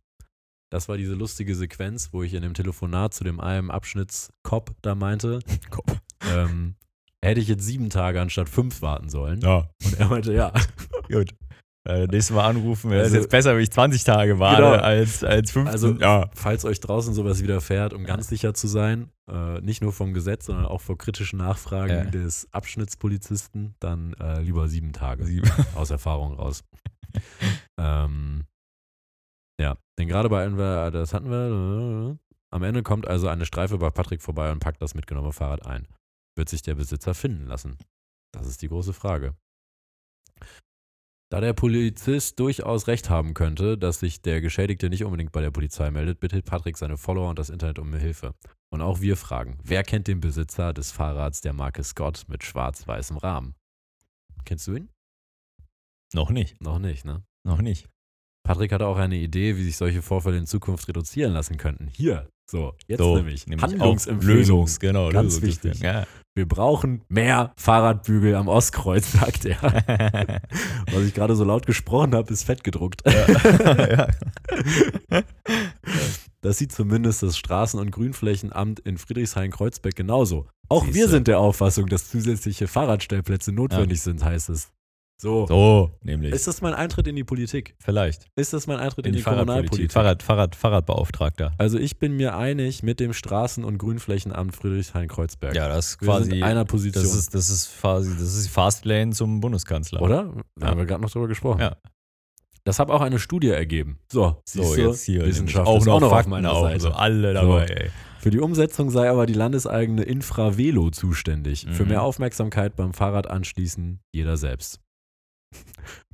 Das war diese lustige Sequenz, wo ich in dem Telefonat zu dem einen Abschnittskop da meinte,
Kopf.
ähm, hätte ich jetzt sieben Tage anstatt fünf warten sollen.
Ja,
Und er meinte, ja.
gut. Äh, nächstes Mal anrufen, wäre es
Also-
jetzt besser, wenn ich 20 Tage warte
Genau.
als, als 15.
Also,
ja.
falls euch draußen sowas widerfährt, um ganz sicher zu sein, äh, nicht nur vom Gesetz, sondern auch vor kritischen Nachfragen
Ja.
des Abschnittspolizisten, dann äh, lieber sieben Tage
Sieben.
aus Erfahrung raus. ähm, ja, denn gerade bei Enver, das hatten wir. Am Ende kommt also eine Streife bei Patrick vorbei und packt das mitgenommene Fahrrad ein. Wird sich der Besitzer finden lassen? Das ist die große Frage. Da der Polizist durchaus recht haben könnte, dass sich der Geschädigte nicht unbedingt bei der Polizei meldet, bittet Patrick seine Follower und das Internet um Hilfe. Und auch wir fragen, wer kennt den Besitzer des Fahrrads der Marke Scott mit schwarz-weißem Rahmen? Kennst du ihn?
Noch nicht.
Noch nicht, ne?
Noch nicht.
Patrick hatte auch eine Idee, wie sich solche Vorfälle in Zukunft reduzieren lassen könnten. Hier, so, jetzt
so,
nämlich.
auf
Handlungsempfehlung.
Genau.
Ganz
Lösungsempfehlung.
wichtig.
Ja.
Wir brauchen mehr Fahrradbügel am Ostkreuz, sagt er. Was ich gerade so laut gesprochen habe, ist fett gedruckt.
ja.
Das sieht zumindest das Straßen- und Grünflächenamt in Friedrichshain-Kreuzberg genauso. Auch wir
Siehste.
sind der Auffassung, dass zusätzliche Fahrradstellplätze notwendig sind, heißt es. So.
So, nämlich.
Ist das mein Eintritt in die Politik?
Vielleicht.
Ist das mein Eintritt
In die Fahrradpolitik.
Kommunalpolitik?
Fahrrad, Fahrrad, Fahrradbeauftragter.
Also ich bin mir einig mit dem Straßen- und Grünflächenamt Friedrichshain-Kreuzberg.
Ja, das ist
wir
quasi.
sind in einer Position.
das ist, das ist quasi, das ist die Fastlane zum Bundeskanzler.
Oder? Da
Ja.
haben wir gerade noch drüber gesprochen.
Ja.
Das hat auch eine Studie ergeben. So,
So, jetzt hier.
Wissenschaft auch noch auf
Fakten
meiner
auch,
Seite.
So, alle dabei, ey.
Für die Umsetzung sei aber die landeseigene Infravelo zuständig. Für
Mhm.
mehr Aufmerksamkeit beim Fahrrad anschließen jeder selbst.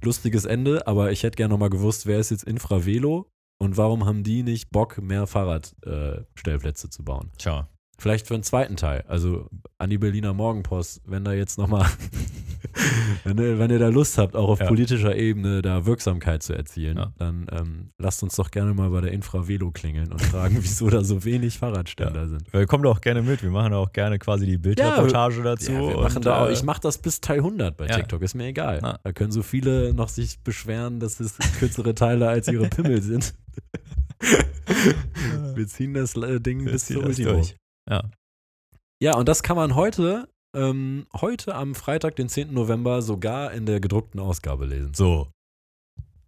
Lustiges Ende, aber ich hätte gerne nochmal gewusst, wer ist jetzt Infravelo und warum haben die nicht Bock, mehr Fahrradstellplätze äh, zu bauen?
Tja.
Vielleicht für einen zweiten Teil. Also an die Berliner Morgenpost, wenn da jetzt nochmal, wenn, ihr- wenn ihr da Lust habt, auch auf
Ja.
politischer Ebene da Wirksamkeit zu erzielen,
Ja.
dann ähm, lasst uns doch gerne mal bei der Infravelo klingeln und fragen, wieso da so wenig Fahrradständer sind.
Wir kommen doch gerne mit. Wir machen auch gerne quasi die Bildreportage dazu.
Ja, wir
und,
machen da auch,
äh,
ich mache das bis Teil 100 bei
Ja.
TikTok, ist mir egal.
Ja.
Da können so viele noch sich beschweren, dass es kürzere Teile als ihre Pimmel sind. wir ziehen das äh, Ding
wir
bis zum Ultimo.
Ja.
Ja, und das kann man heute, ähm, heute am Freitag, den 10. November, sogar in der gedruckten Ausgabe lesen.
So.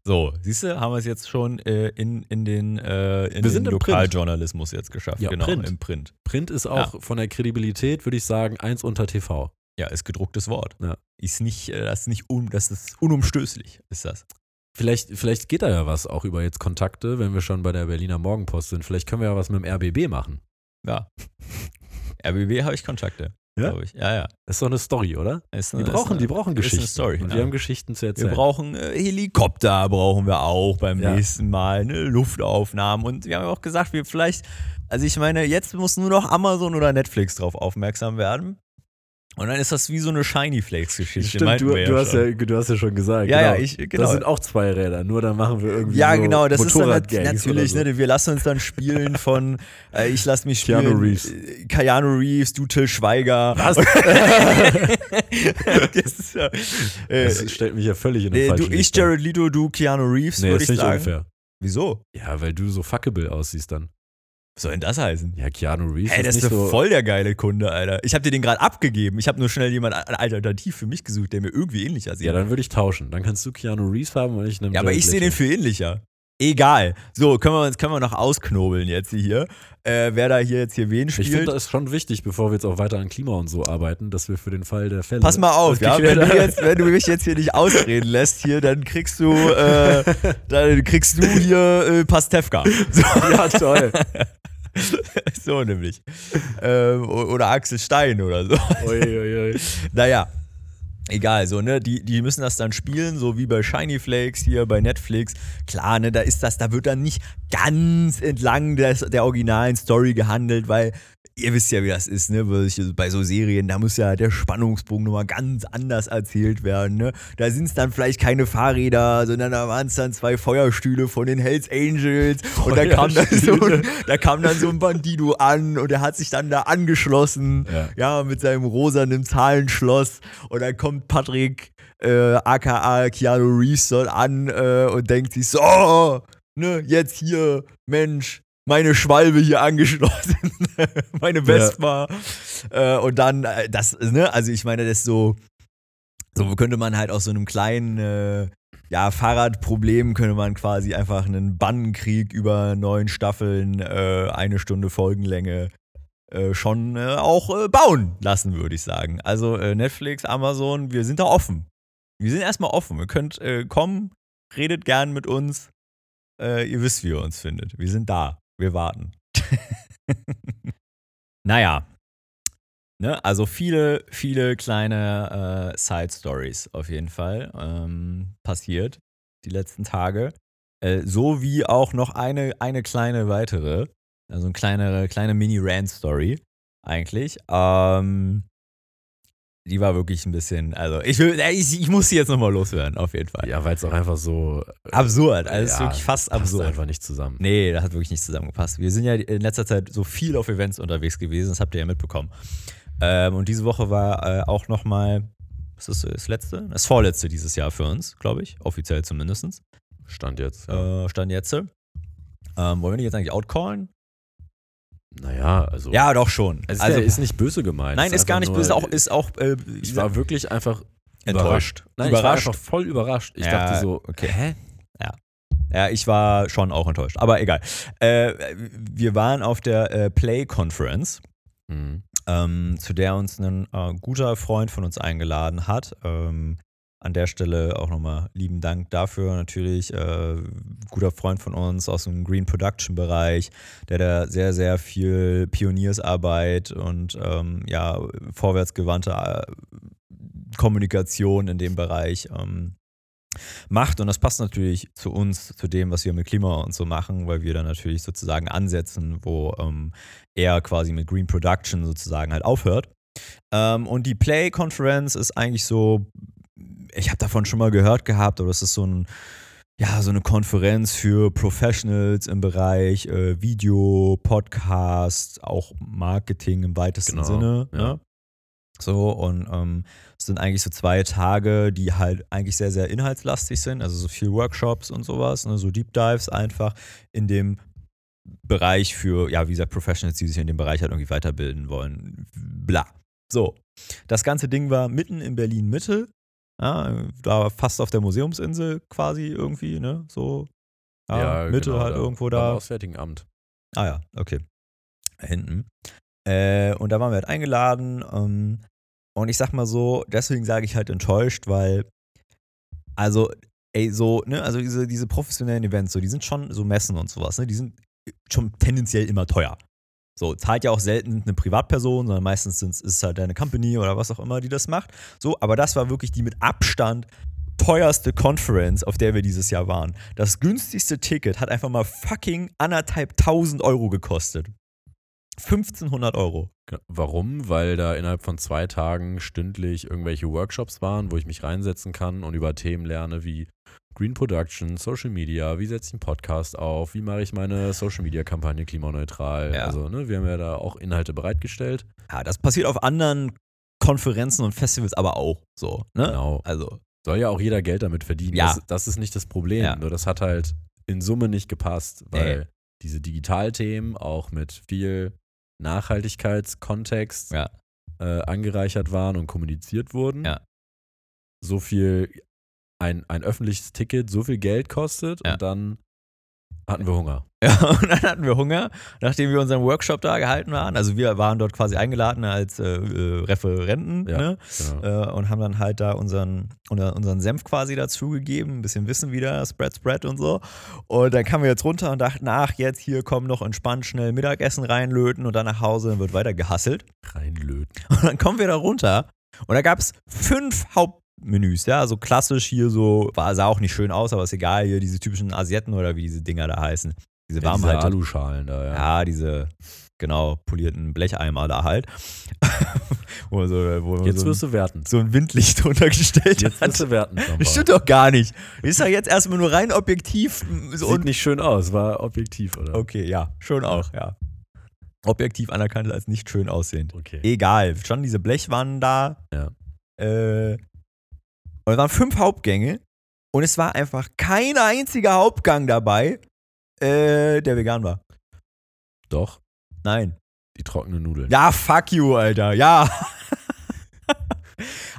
So, siehst du, haben wir es jetzt schon äh, in, in den, äh, in
Wir
den. Lokaljournalismus jetzt geschafft.
Ja,
genau,
Print.
im Print.
Print ist auch von der Kredibilität, würde ich sagen, eins unter TV.
Ja, ist gedrucktes Wort.
Ja.
Ist nicht, äh, das ist nicht un, das ist unumstößlich, ist das.
Vielleicht, vielleicht geht da ja was auch über jetzt Kontakte, wenn wir schon bei der Berliner Morgenpost sind. Vielleicht können wir ja was mit dem RBB machen.
Ja. RBB habe ich Kontakte.
Ja?
glaube ich. Ja, ja.
Das ist doch eine Story, oder?
Ist
Die
eine- ist
brauchen,
eine-
die brauchen
ist eine
Geschichten.
Story,
Und
ja.
wir haben Geschichten zu erzählen.
Wir brauchen äh, Helikopter, brauchen wir auch beim
Ja.
nächsten Mal, ne? Luftaufnahmen. Und wir haben ja auch gesagt, wir vielleicht, also ich meine, jetzt muss nur noch Amazon oder Netflix drauf aufmerksam werden. Und dann ist das wie so eine Shiny Flakes-Geschichte.
Stimmt, du, du, hast ja, du hast ja schon gesagt.
Ja,
genau.
ja, ich- genau.
Das sind auch zwei Räder, nur dann machen wir irgendwie
Ja,
so
genau, das ist dann nat
Motorradgangs
natürlich,
so.
ne, wir lassen uns dann spielen von, äh, ich lass mich spielen.
Keanu Reeves.
äh, Keanu Reeves, du Till Schweiger.
Was?
das ja, äh,
Das stellt mich ja völlig in den
nee,
falschen
du, ich. Jared Leto, du Keanu Reeves,
Nee,
würde ich sagen.
unfair.
Wieso?
Ja, weil du so fuckable aussiehst dann.
Was soll denn das heißen?
Ja, Keanu Reeves
Ey, das
ist
ist
so...
voll der geile Kunde, Alter. Ich habe dir den gerade abgegeben. Ich habe nur schnell jemand alternativ für mich gesucht, der mir irgendwie ähnlich aussieht.
Ja, dann würde ich tauschen. Dann kannst du Keanu Reeves haben und ich nehme
Ja, aber ich sehe den für ähnlicher. Egal. So, können wir können wir noch ausknobeln jetzt hier. Äh, wer da hier jetzt hier wen
Ich finde,
spielt.
das ist schon wichtig, bevor wir jetzt auch weiter an Klima und so arbeiten, dass wir für den Fall der Fälle.
Pass mal auf, ja, wenn, du jetzt, wenn du mich jetzt hier nicht ausreden lässt, hier, dann kriegst du, äh, dann kriegst du hier äh, Pastewka. So,
ja, toll.
so nämlich. Ähm, oder Axel Stein oder so.
Ui, ui, ui.
Naja, egal, so, ne, die, die müssen das dann spielen, so wie bei Shiny Flakes hier bei Netflix. Klar, ne, da ist das, da wird dann nicht ganz entlang des, der originalen Story gehandelt, weil ihr wisst ja, wie das ist, ne, bei so Serien, da muss ja der Spannungsbogen nochmal ganz anders erzählt werden, ne. Da sind es dann vielleicht keine Fahrräder, sondern da waren es dann zwei Feuerstühle von den Hells Angels und da kam, dann so ein, da kam dann so ein Bandido an und der hat sich dann da angeschlossen
Ja.
ja, mit seinem rosanen Zahlenschloss. Und dann kommt Patrick, äh, aka Keanu Reeves, dort an äh, und denkt sich so, oh, ne, jetzt hier, Mensch, meine Schwalbe hier angeschlossen, meine Vespa. Äh, und dann, äh, das, ne, also ich meine, das ist so, so könnte man halt aus so einem kleinen, äh, ja, Fahrradproblem könnte man quasi einfach einen Bannenkrieg über neun Staffeln, äh, eine Stunde Folgenlänge äh, schon äh, auch bauen lassen, würde ich sagen. Also Netflix, Amazon, wir sind da offen. Wir sind erstmal offen. Ihr könnt kommen, redet gern mit uns. Ihr wisst, wie ihr uns findet. Wir sind da. Wir warten. naja. Ne, also viele, viele kleine äh, Side-Stories auf jeden Fall ähm, passiert die letzten Tage. Äh, so wie auch noch eine, eine kleine weitere, also eine kleine, kleine Mini-Rant-Story eigentlich. Ähm, die war wirklich ein bisschen, also ich, will, äh, ich, ich muss sie jetzt nochmal loswerden, auf jeden Fall.
Ja, weil es auch einfach so. äh,
Absurd, also es ist
ja,
wirklich fast
passt
absurd.
einfach nicht zusammen.
Nee, das hat wirklich nicht zusammengepasst. Wir sind ja in letzter Zeit so viel auf Events unterwegs gewesen, das habt ihr ja mitbekommen. Ähm, und diese Woche war äh, auch nochmal, was ist das, das letzte? Das vorletzte dieses Jahr für uns, glaube ich, offiziell zumindest.
Stand jetzt. Ja.
Äh, Stand jetzt. Ähm, wollen wir die jetzt eigentlich outcallen?
Naja, also.
Ja, doch schon.
Ist,
also,
ja, ist nicht böse gemeint.
nein,
Es
ist gar nicht
einfach
böse,
nur-
auch, ist auch äh,
Ich war wirklich einfach
enttäuscht.
Nein, ich war
Überrascht.
einfach voll überrascht. Ich
Ja,
dachte so,
okay.
hä?
Ja, ich war schon auch enttäuscht. Aber egal. Äh, wir waren auf der äh, Play Conference.
Hm.
ähm, zu der uns ein äh, guter Freund von uns eingeladen hat. Ähm, an der Stelle auch nochmal lieben Dank dafür natürlich. Äh, guter Freund von uns aus dem Green Production Bereich, der da sehr, sehr viel Pioniersarbeit und ähm, ja, vorwärtsgewandte äh, Kommunikation in dem Bereich ähm, macht. Und das passt natürlich zu uns, zu dem, was wir mit Klima und so machen, weil wir dann natürlich sozusagen ansetzen, wo ähm, er quasi mit Green Production sozusagen halt aufhört. Ähm, und die Play-Conference ist eigentlich so, ich habe davon schon mal gehört gehabt, aber es ist so ein, ja, so eine Konferenz für Professionals im Bereich äh, Video, Podcast, auch Marketing im weitesten
Genau,
Sinne.
ja.
Ne? So, und ähm, es sind eigentlich so zwei Tage, die halt eigentlich sehr, sehr inhaltslastig sind, also so viel Workshops und sowas, ne? so Deep Dives einfach in dem Bereich für, ja, wie gesagt, Professionals, die sich in dem Bereich halt irgendwie weiterbilden wollen. Bla. So. Das ganze Ding war mitten in Berlin Mitte. Ja, da fast auf der Museumsinsel quasi irgendwie, ne? So. Ja, Mitte
genau,
halt
da,
irgendwo
Beim
da.
Auswärtigen Amt.
Ah ja, okay. Da hinten. Äh, und da waren wir halt eingeladen. Ähm, und ich sag mal so, deswegen sage ich halt enttäuscht, weil, also, ey, so, ne, also diese, diese professionellen Events, so, die sind schon so Messen und sowas, ne, die sind schon tendenziell immer teuer. So, zahlt ja auch selten eine Privatperson, sondern meistens ist es halt eine Company oder was auch immer, die das macht. So, aber das war wirklich die mit Abstand teuerste Conference, auf der wir dieses Jahr waren. Das günstigste Ticket hat einfach mal fucking anderthalb tausend Euro gekostet. 1500 Euro.
Warum? Weil da innerhalb von zwei Tagen stündlich irgendwelche Workshops waren, wo ich mich reinsetzen kann und über Themen lerne wie Green Production, Social Media, wie setze ich einen Podcast auf, wie mache ich meine Social Media Kampagne klimaneutral.
Ja.
Also, ne, wir haben ja da auch Inhalte bereitgestellt.
Ja, das passiert auf anderen Konferenzen und Festivals aber auch so. Ne?
Genau.
Also,
Soll ja auch jeder Geld damit verdienen.
Ja.
Das, das ist nicht das Problem.
Ja.
Nur das hat halt in Summe nicht gepasst, weil
Nee.
diese Digitalthemen auch mit viel Nachhaltigkeitskontext
Ja.
äh, angereichert waren und kommuniziert wurden.
Ja.
So viel, ein, ein öffentliches Ticket so viel Geld kostet
Ja.
und dann hatten wir Hunger.
Ja, und dann hatten wir Hunger, nachdem wir unseren Workshop da gehalten waren. Also wir waren dort quasi eingeladen als äh, äh, Referenten
Ja,
ne?
Genau.
äh, und haben dann halt da unseren, unser- unseren Senf quasi dazugegeben, ein bisschen Wissen wieder, Spread, Spread und so. Und dann kamen wir jetzt runter und dachten, ach, jetzt hier kommen noch entspannt schnell Mittagessen reinlöten und dann nach Hause dann wird weiter gehasselt.
Reinlöten.
Und dann kommen wir da runter und da gab es fünf Hauptmenüs, ja, so klassisch hier so, war, sah auch nicht schön aus, aber ist egal, hier diese typischen Asietten oder wie diese Dinger da heißen. Diese
Ja,
Warmhalte.
Aluschalen da, ja.
Ja, diese genau polierten Blecheimer da halt. wo so, wo
Jetzt
so,
wirst
ein,
du werten.
so ein Windlicht drunter gestellt
Jetzt wirst
hat.
du werten.
Das stimmt doch gar nicht. Ist doch jetzt erstmal nur rein objektiv. So
Sieht
und,
nicht schön aus, war objektiv, oder?
okay, ja, schon auch, ja. Objektiv anerkannt als nicht schön aussehend.
Okay.
Egal, standen diese Blechwannen da.
Ja.
Äh, und es waren fünf Hauptgänge und es war einfach kein einziger Hauptgang dabei, äh, der vegan war.
Doch,
Nein.
die trockenen Nudeln.
Ja, fuck you, Alter. Ja.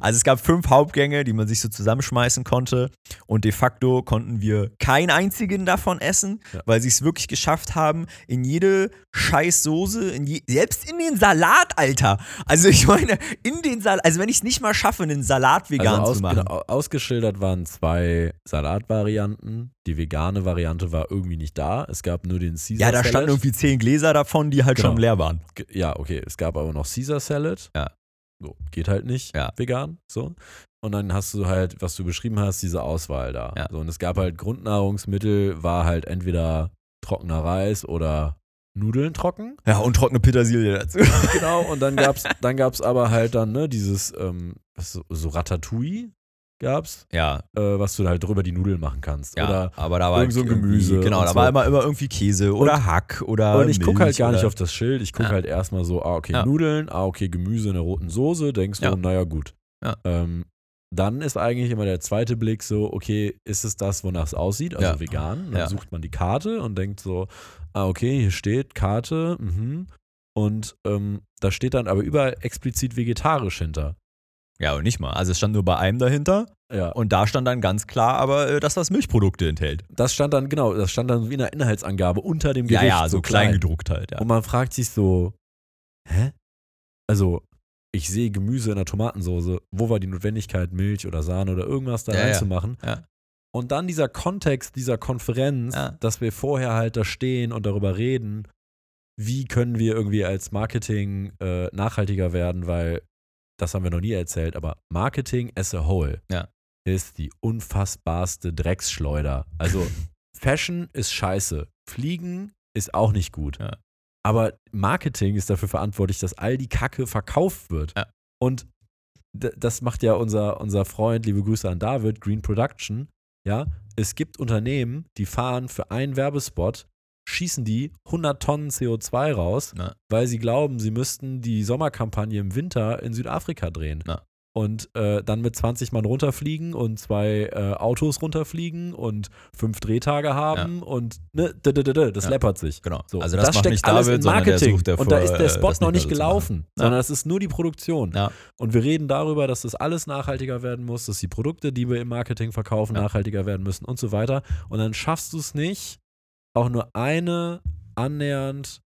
Also es gab fünf Hauptgänge, die man sich so zusammenschmeißen konnte und de facto konnten wir keinen einzigen davon essen,
Ja.
weil sie es wirklich geschafft haben, in jede Scheißsoße, in je, selbst in den Salat, Alter. Also ich meine, in den Salat, also wenn ich es nicht mal schaffe, einen Salat vegan
also aus,
zu machen.
genau, ausgeschildert waren zwei Salatvarianten. Die vegane Variante war irgendwie nicht da. Es gab nur den Caesar
Ja, da
Salad.
standen irgendwie zehn Gläser davon, die halt
Genau.
schon leer waren.
Ja, okay. Es gab aber noch Caesar Salad.
Ja.
So, geht halt nicht
Ja.
vegan. So. Und dann hast du halt, was du beschrieben hast, diese Auswahl da.
Ja.
So, und es gab halt Grundnahrungsmittel, war halt entweder trockener Reis oder Nudeln trocken.
Ja, und trockene Petersilie dazu.
genau. Und dann gab's, dann gab's aber halt dann, ne, dieses, ähm, was so, so Ratatouille gab's,
Ja,
äh, was du halt drüber die Nudeln machen kannst.
ja
Oder
aber da war
irgend so ein Gemüse
Genau, da
so.
war immer, immer irgendwie Käse oder Hack oder
Und ich gucke halt gar nicht auf das Schild. Ich gucke
Ja.
halt erstmal so, ah, okay,
Ja.
Nudeln, ah, okay, Gemüse in der roten Soße. Denkst du,
Ja.
naja, gut. Ähm, dann ist eigentlich immer der zweite Blick so, okay, ist es das, wonach es aussieht? Also vegan. Dann sucht man die Karte und denkt so, ah, okay, hier steht Karte, mhm. Und ähm, da steht dann aber überall explizit vegetarisch hinter.
Ja, und nicht mal. Also es stand nur bei einem dahinter
Ja.
und da stand dann ganz klar aber, äh, dass das Milchprodukte enthält.
Das stand dann, genau, das stand dann wie in der Inhaltsangabe unter dem
Ja,
Gericht.
ja, so klein gedruckt halt, ja.
Und man fragt sich so, hä? Also, ich sehe Gemüse in der Tomatensoße. Wo war die Notwendigkeit, Milch oder Sahne oder irgendwas da
Ja, ja.
reinzumachen?
Ja.
Und dann dieser Kontext dieser Konferenz,
Ja.
dass wir vorher halt da stehen und darüber reden, wie können wir irgendwie als Marketing äh, nachhaltiger werden, weil das haben wir noch nie erzählt, aber Marketing as a whole
Ja.
ist die unfassbarste Drecksschleuder. Also Fashion ist scheiße, Fliegen ist auch nicht gut.
Ja.
Aber Marketing ist dafür verantwortlich, dass all die Kacke verkauft wird.
Ja.
Und das macht ja unser, unser Freund, liebe Grüße an David, Green Production. Ja, es gibt Unternehmen, die fahren für einen Werbespot, schießen die 100 Tonnen CO2 raus,
Ja.
weil sie glauben, sie müssten die Sommerkampagne im Winter in Südafrika drehen.
Ja.
Und äh, dann mit 20 Mann runterfliegen und zwei äh, Autos runterfliegen und fünf Drehtage haben und ne, d -d -d das
Ja.
läppert sich.
Genau.
So,
also das, macht
steckt
nicht
alles
David,
in
der
Marketing.
sucht davor,
und da ist der
äh,
Spot
das
noch nicht gelaufen,
machen.
sondern
Ja.
es ist nur die Produktion.
Ja.
Und wir reden darüber, dass das alles nachhaltiger werden muss, dass die Produkte, die wir im Marketing verkaufen,
Ja.
nachhaltiger werden müssen und so weiter. Und dann schaffst du es nicht, auch nur eine annähernd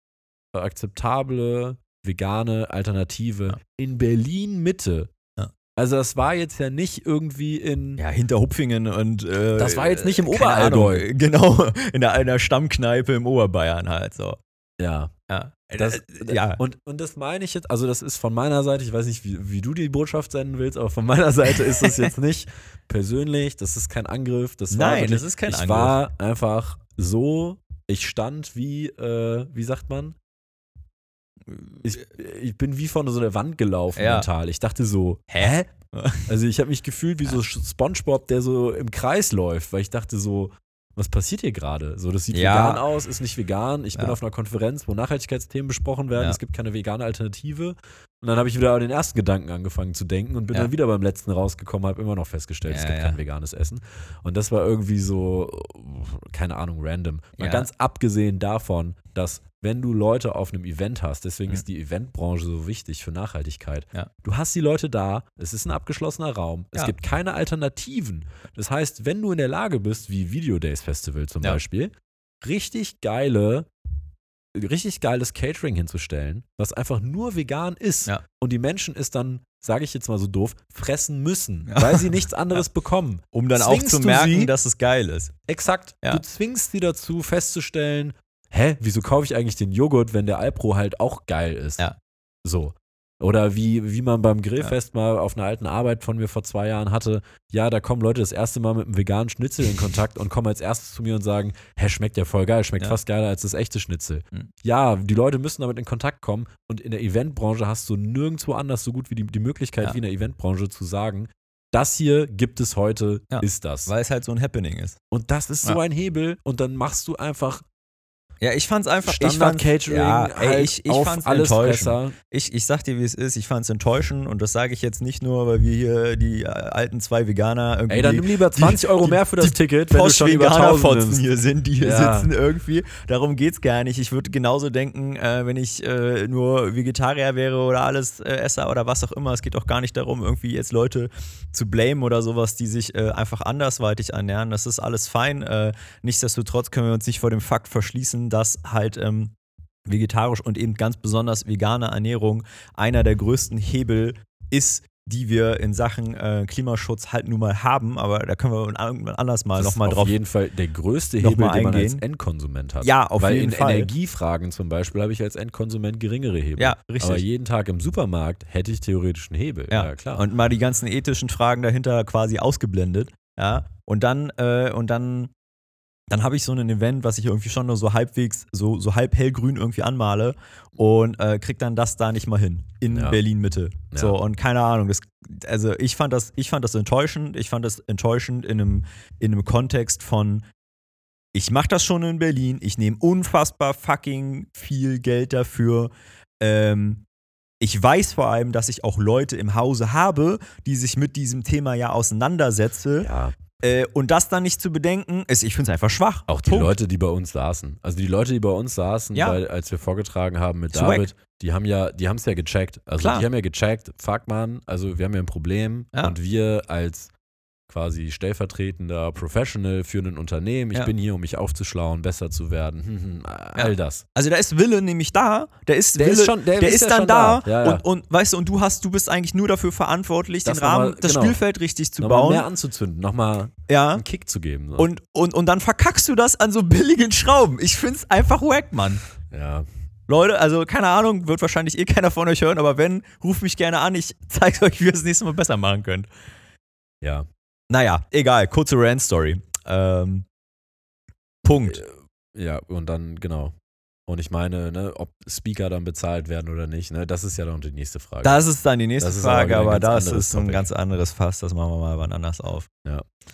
äh, akzeptable vegane Alternative
Ja.
in Berlin Mitte.
Ja.
Also das war jetzt ja nicht irgendwie in
Ja, hinter Hupfingen und äh,
Das war jetzt nicht im Oberallgäu.
Genau, in einer, Stammkneipe im Oberbayern halt so.
ja.
Ja.
Das,
Äh, ja.
Und, und das meine ich jetzt, also das ist von meiner Seite, ich weiß nicht, wie, wie du die Botschaft senden willst, aber von meiner Seite ist das jetzt nicht persönlich, das ist kein Angriff. Das war
Nein,
wirklich,
das ist kein
ich
Angriff.
war einfach so, ich stand wie, äh, wie sagt man? Ich, ich bin wie von so einer Wand gelaufen
Ja.
mental. Ich dachte so, hä? Also ich habe mich gefühlt wie so SpongeBob, der so im Kreis läuft, weil ich dachte so, was passiert hier gerade? So, das sieht
Ja.
vegan aus, ist nicht vegan. Ich bin
Ja.
auf einer Konferenz, wo Nachhaltigkeitsthemen besprochen werden.
Ja.
Es gibt keine vegane Alternative. Und dann habe ich wieder den ersten Gedanken angefangen zu denken und bin
Ja.
dann wieder beim letzten rausgekommen, habe immer noch festgestellt, es
Ja,
gibt
ja.
kein veganes Essen. Und das war irgendwie so, keine Ahnung, random. Mal ganz abgesehen davon, dass wenn du Leute auf einem Event hast, deswegen
Mhm.
ist die Eventbranche so wichtig für Nachhaltigkeit.
Ja.
Du hast die Leute da, es ist ein abgeschlossener Raum, es
Ja.
gibt keine Alternativen. Das heißt, wenn du in der Lage bist, wie Video Days Festival zum
Ja.
Beispiel, richtig geile, richtig geiles Catering hinzustellen, was einfach nur vegan ist
Ja.
und die Menschen es dann, sage ich jetzt mal so doof, fressen müssen,
Ja.
weil sie nichts anderes bekommen.
Um dann
Zwingst
auch zu merken,
sie?
dass es geil ist.
Exakt.
Ja.
Du zwingst sie dazu festzustellen, hä, wieso kaufe ich eigentlich den Joghurt, wenn der Alpro halt auch geil ist?
Ja.
So. Oder wie, wie man beim Grillfest mal auf einer alten Arbeit von mir vor zwei Jahren hatte, ja, da kommen Leute das erste Mal mit einem veganen Schnitzel in Kontakt und kommen als erstes zu mir und sagen, hä, schmeckt ja voll geil, schmeckt
Ja.
fast geiler als das echte Schnitzel.
Mhm.
Ja, die Leute müssen damit in Kontakt kommen und in der Eventbranche hast du nirgendwo anders so gut wie die, die Möglichkeit
Ja.
wie in der Eventbranche zu sagen, das hier gibt es heute,
Ja.
ist das.
Weil es halt so ein Happening ist.
Und das ist so
Ja.
ein Hebel und dann machst du einfach
Ja, ich fand's einfach
Standard-Catering,
ja, ey,
halt
ich, ich
auf
fand's
alles
enttäuschend.
Fresser.
Ich, ich sag dir, wie es ist, ich fand's enttäuschend und das sage ich jetzt nicht nur, weil wir hier die äh, alten zwei Veganer irgendwie
Ey, dann nimm lieber 20 Euro
die-
mehr für das
die
Ticket, wenn du schon über 1000
Post-Veganer-Fotzen
nimmst.
hier sind, die hier
Ja.
sitzen irgendwie. Darum geht's gar nicht. Ich würde genauso denken, äh, wenn ich äh, nur Vegetarier wäre oder alles äh, Esser oder was auch immer. Es geht auch gar nicht darum, irgendwie jetzt Leute zu blamen oder sowas, die sich äh, einfach andersweitig ernähren. Das ist alles fein. Äh, nichtsdestotrotz können wir uns nicht vor dem Fakt verschließen, dass halt ähm, vegetarisch und eben ganz besonders vegane Ernährung einer der größten Hebel ist, die wir in Sachen äh, Klimaschutz halt nun mal haben, aber da können wir irgendwann anders mal
Das
nochmal
ist
drauf.
auf jeden Fall der größte Hebel, den man als. Endkonsument hat.
Ja, auf
Weil
jeden
in
Fall.
Energiefragen zum Beispiel habe ich als Endkonsument geringere Hebel.
Ja, richtig.
Aber jeden Tag im Supermarkt hätte ich theoretisch einen Hebel. Ja, klar.
Und mal die ganzen ethischen Fragen dahinter quasi ausgeblendet. Ja. Und dann, äh, und dann, dann habe ich so ein Event, was ich irgendwie schon nur so halbwegs, so, so halb hellgrün irgendwie anmale und äh, krieg dann das da nicht mal hin. In
Ja.
Berlin Mitte.
Ja.
So, und keine Ahnung. Das, also ich fand das, ich fand das enttäuschend. Ich fand das enttäuschend in einem, in einem Kontext von, ich mache das schon in Berlin, ich nehme unfassbar fucking viel Geld dafür. Ähm, ich weiß vor allem, dass ich auch Leute im Hause habe, die sich mit diesem Thema ja auseinandersetze.
ja,
Äh, und das dann nicht zu bedenken, ist, ich finde es einfach schwach.
auch die
Punkt.
Leute, die bei uns saßen. Also die Leute, die bei uns saßen,
Ja.
weil, als wir vorgetragen haben mit
wack.
David, die haben ja, die haben es ja gecheckt. Also
Klar.
die haben ja gecheckt, fuck man, also wir haben ja ein Problem
Ja.
und wir als quasi stellvertretender Professional für ein Unternehmen, ich
Ja.
bin hier, um mich aufzuschlauen, besser zu werden, hm, hm, all das.
Also da ist Wille nämlich da, der ist
Der
Wille,
ist schon- der
der
ist
ist,
ja
dann da,
da. Ja, ja.
Und, und weißt du, und du hast, du bist eigentlich nur dafür verantwortlich,
Das
den Rahmen,
nochmal-
das
genau.
Spielfeld richtig zu
Nochmal
bauen.
mehr anzuzünden, nochmal
ja.
einen Kick zu geben. So.
Und, und, und dann verkackst du das an so billigen Schrauben. Ich find's einfach wack, Mann.
ja,
Leute, also keine Ahnung, wird wahrscheinlich eh keiner von euch hören, aber wenn, ruft mich gerne an, ich zeige euch, wie ihr es das nächste Mal besser machen könnt.
ja.
Naja, egal, kurze Rant-Story. Ähm, Punkt.
Ja, und dann, genau. Und ich meine, ne, ob Speaker dann bezahlt werden oder nicht, ne, das ist ja dann die nächste Frage.
Das ist dann die nächste
Das aber
Frage, aber
ganz
das ist ein ganz anderes Fass, das machen wir mal wann anders auf.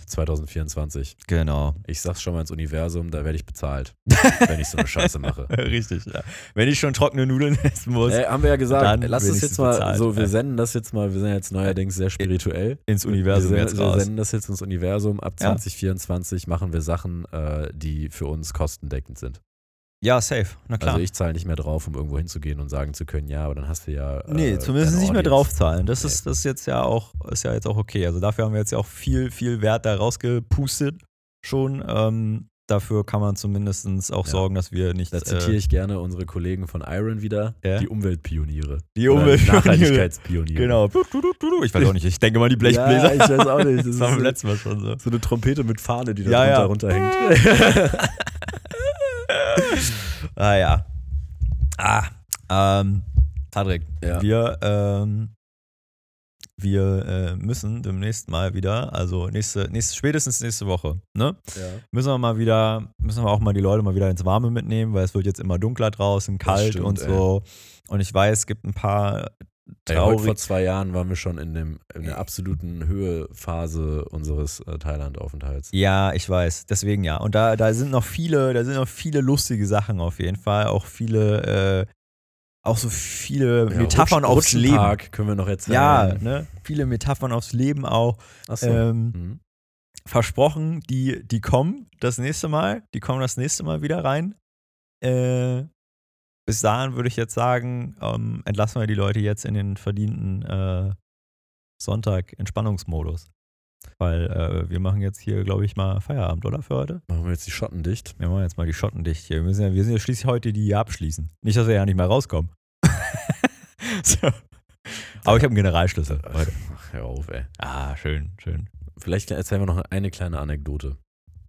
2024.
Genau.
Ich sag's schon mal ins Universum, da werde ich bezahlt, wenn ich so eine Scheiße mache.
Richtig, ja. Wenn ich schon trockene Nudeln essen muss,
Äh, haben wir ja gesagt, lass es
wenigstens
jetzt mal
bezahlt.
so, wir
Ja.
senden das jetzt mal, wir sind jetzt neuerdings sehr spirituell.
ins Universum
wir,
jetzt
wir senden das jetzt ins Universum. Ab
Ja.
2024 machen wir Sachen, äh, die für uns kostendeckend sind.
Ja, safe, na klar.
Also ich zahle nicht mehr drauf, um irgendwo hinzugehen und sagen zu können, ja, aber dann hast du ja. Äh,
Nee, zumindest nicht mehr draufzahlen. Das
Nee.
ist das ist jetzt ja auch ist ja jetzt auch okay. Also dafür haben wir jetzt ja auch viel viel Wert da rausgepustet schon. Ähm, dafür kann man zumindest auch
Ja.
sorgen, dass wir nicht
Da zitiere
äh,
ich gerne unsere Kollegen von Iron wieder,
Ja?
die Umweltpioniere.
die Umweltpioniere.
Nachhaltigkeitspioniere.
Genau. Ich weiß auch nicht. Ich denke mal die Blechbläser.
Ja, ich weiß auch nicht. Das
Das
ist
war beim letzten Mal schon so.
so eine Trompete mit Fahne, die da
ja.
runterhängt.
Ah ja. Ah, Ähm, Patrick,
Ja.
wir, ähm, wir äh, müssen demnächst mal wieder, also nächste, nächste, spätestens nächste Woche, ne?
Ja.
Müssen wir mal wieder, müssen wir auch mal die Leute mal wieder ins Warme mitnehmen, weil es wird jetzt immer dunkler draußen, kalt
stimmt,
und so. Und ich weiß, es gibt ein paar
Ey, heute vor
traurig.
zwei Jahren waren wir schon in, dem, in der absoluten Höhephase unseres äh, Thailand-Aufenthalts.
Ja, ich weiß. Deswegen ja. Und da, da sind noch viele, da sind noch viele lustige Sachen auf jeden Fall. Auch viele, äh, auch so viele
Ja,
Metaphern
Rutsch-
aufs Leben.
Können wir noch erzählen.
Ja, ne? Viele Metaphern aufs Leben auch.
Achso.
Ähm,
Mhm.
versprochen, die, die kommen das nächste Mal. Die kommen das nächste Mal wieder rein. Äh, bis dahin würde ich jetzt sagen, ähm, entlassen wir die Leute jetzt in den verdienten äh, Sonntag-Entspannungsmodus. Weil äh, wir machen jetzt hier, glaube ich, mal Feierabend, oder für heute?
Machen wir jetzt die Schotten dicht.
Wir machen jetzt mal die Schotten dicht hier. Wir, müssen ja, wir sind ja schließlich heute die hier abschließen. Nicht, dass wir ja nicht mehr rauskommen. so. Aber ich habe einen Generalschlüssel heute.
Ach, hör auf, ey.
Ah, schön, schön.
Vielleicht erzählen wir noch eine kleine Anekdote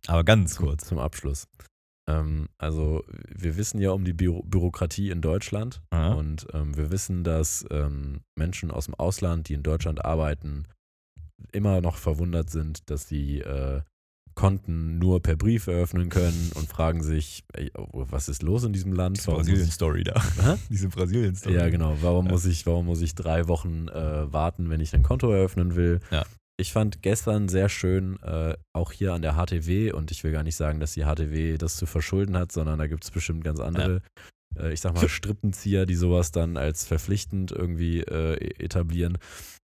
Aber ganz kurz.
zum Abschluss. Ähm, also, wir wissen ja um die Büro Bürokratie in Deutschland
Aha.
und ähm, wir wissen, dass ähm, Menschen aus dem Ausland, die in Deutschland arbeiten, immer noch verwundert sind, dass sie äh, Konten nur per Brief eröffnen können und fragen sich, ey, oh, was ist los in diesem Land?
Diese Brasilien-Story da.
Hä?
Diese Brasilien-Story.
Ja, genau. Warum
Ja.
muss ich, warum muss ich drei Wochen äh, warten, wenn ich ein Konto eröffnen will?
Ja.
Ich fand gestern sehr schön, äh, auch hier an der HTW, und ich will gar nicht sagen, dass die HTW das zu verschulden hat, sondern da gibt es bestimmt ganz andere, äh, ich sag mal, Strippenzieher, die sowas dann als verpflichtend irgendwie äh, etablieren.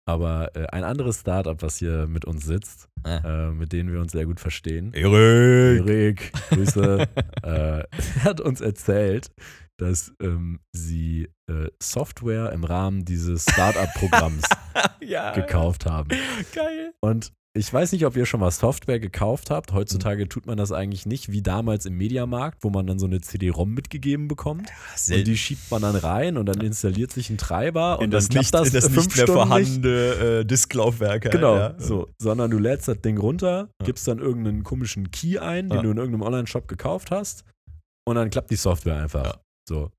Aber äh, ein anderes Startup, was hier mit uns sitzt,
Ja.
äh, mit denen wir uns sehr gut verstehen,
Erik!
Erik, Grüße, äh, hat uns erzählt, dass ähm, sie äh, Software im Rahmen dieses Startup-Programms
ja,
gekauft haben.
Geil.
Und ich weiß nicht, ob ihr schon mal Software gekauft habt. Heutzutage tut man das eigentlich nicht wie damals im Mediamarkt, wo man dann so eine CD-ROM mitgegeben bekommt. Und die schiebt man dann rein und dann installiert sich ein Treiber und dann
das
klappt
nicht,
das
in das
fünf
nicht mehr
Stunden
vorhandene äh, Disklaufwerk. halt,
Genau,
ja.
so. Sondern du lädst das Ding runter, gibst dann irgendeinen komischen Key ein, den
Ja.
du in irgendeinem Online-Shop gekauft hast und dann klappt die Software einfach.
Ja.
So.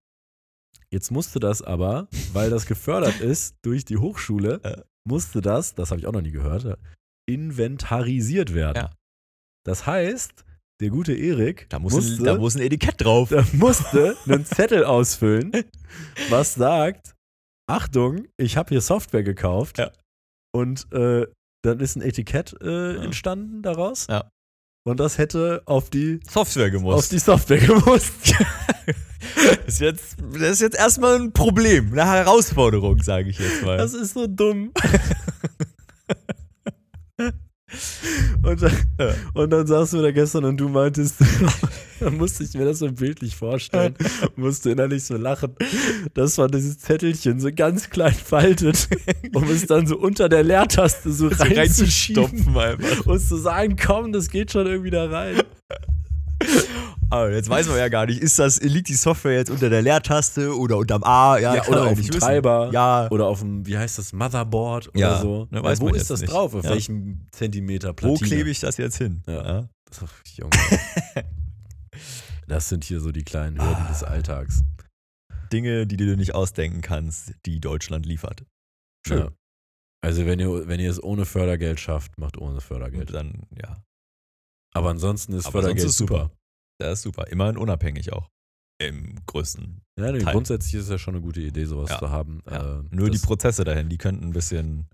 Jetzt musste das aber, weil das gefördert ist durch die Hochschule, musste das, das habe ich auch noch nie gehört, inventarisiert werden.
Ja.
Das heißt, der gute Erik
Da muss,
musste,
ein, da muss ein Etikett drauf.
der musste einen Zettel ausfüllen, was sagt, Achtung, ich habe hier Software gekauft
Ja.
und äh, dann ist ein Etikett äh,
Ja.
entstanden daraus.
Ja.
Und das hätte auf die,
Software
auf
gemusst.
die Software gemusst.
ist jetzt, das ist jetzt erstmal ein Problem, eine Herausforderung, sage ich jetzt mal.
Das ist so dumm. Und dann,
Ja.
und dann saß du da gestern und du meintest, dann musste ich mir das so bildlich vorstellen, musste innerlich so lachen, dass man dieses Zettelchen so ganz klein faltet, um es dann so unter der Leertaste so reinzuschieben
reinzustopfen einfach.
und zu sagen, komm, das geht schon irgendwie da rein.
Aber jetzt weiß man ja gar nicht, ist das, liegt die Software jetzt unter der Leertaste oder unterm A? Ja,
Ja, oder auf dem
wissen.
Treiber.
Ja,
Oder auf dem, wie heißt das, Motherboard oder
Ja,
so.
ne, weiß
wo
man
ist das
nicht.
drauf? Auf
Ja.
welchem Zentimeter
wo
Platine?
klebe ich das jetzt hin?
Ja. Das, Junge. das sind hier so die kleinen Hürden des
Ah.
Alltags.
Dinge, die du dir nicht ausdenken kannst, die Deutschland liefert. Schön.
Ja. Also wenn ihr, wenn ihr es ohne Fördergeld schafft, macht ohne
Und
Fördergeld.
dann, ja,
Aber ansonsten ist
Aber
Fördergeld
ist
super.
Das ist super. Immerhin unabhängig auch. Im größten.
Ja, nee, grundsätzlich ist es ja schon eine gute Idee, sowas
Ja.
zu haben.
Ja.
Äh,
Nur die Prozesse dahin, die könnten ein bisschen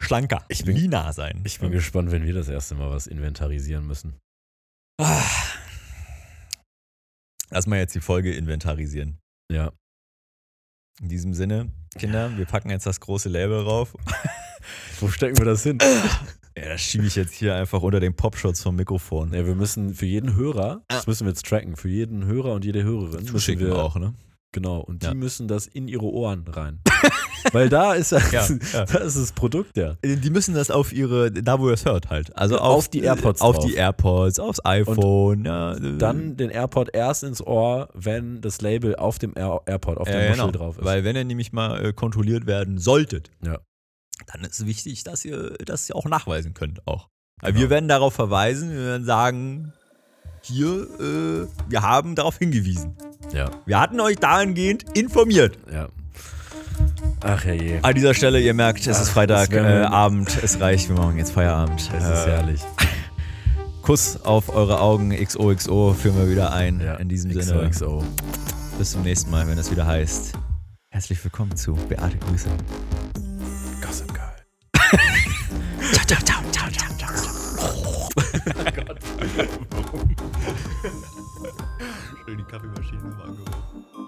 schlanker,
Ich bin-
leaner sein.
Ich bin gespannt, wenn wir das erste Mal was inventarisieren müssen.
Ah. Lass mal jetzt die Folge inventarisieren.
Ja.
In diesem Sinne, Kinder, wir packen jetzt das große Label rauf.
Wo stecken wir das hin?
Ja, das schiebe ich jetzt hier einfach unter den Popschutz vom Mikrofon.
Ja, wir müssen für jeden Hörer, das müssen wir jetzt tracken, für jeden Hörer und jede Hörerin müssen
Zuschicken
wir
auch, ne?
Genau, und die
Ja.
müssen das in ihre Ohren rein. Weil da ist ja,
Ja, ja.
da ist das Produkt ja.
Die müssen das auf ihre, da wo ihr es hört halt. Also
Auf
auf,
die AirPods
Auf
drauf.
die AirPods, aufs iPhone. ja, äh,
Dann den AirPod erst ins Ohr, wenn das Label auf dem Air AirPod, auf
Ja,
der
genau.
Muschel drauf ist.
Weil wenn ihr nämlich mal äh, kontrolliert werden solltet,
Ja.
Dann ist es wichtig, dass ihr das auch nachweisen könnt auch.
Genau.
wir werden darauf verweisen, wir werden sagen, hier, äh, wir haben darauf hingewiesen.
Ja,
Wir hatten euch dahingehend informiert.
ja. Ach herrje.
An dieser Stelle, ihr merkt, es
Ach,
ist Freitag,
das wär mir-
äh, es reicht, wir machen jetzt Feierabend.
Es ist
Äh,
herrlich.
Kuss auf eure Augen, XOXO, führen wir wieder ein.
Ja,
In diesem Sinne,
XOXO.
bis zum nächsten Mal, wenn es wieder heißt. Herzlich willkommen zu Beate Grüße. Ciao, ciao, ciao, ciao, ciao, ciao.
Gott.
Schön die Kaffeemaschine nochmal angeworfen.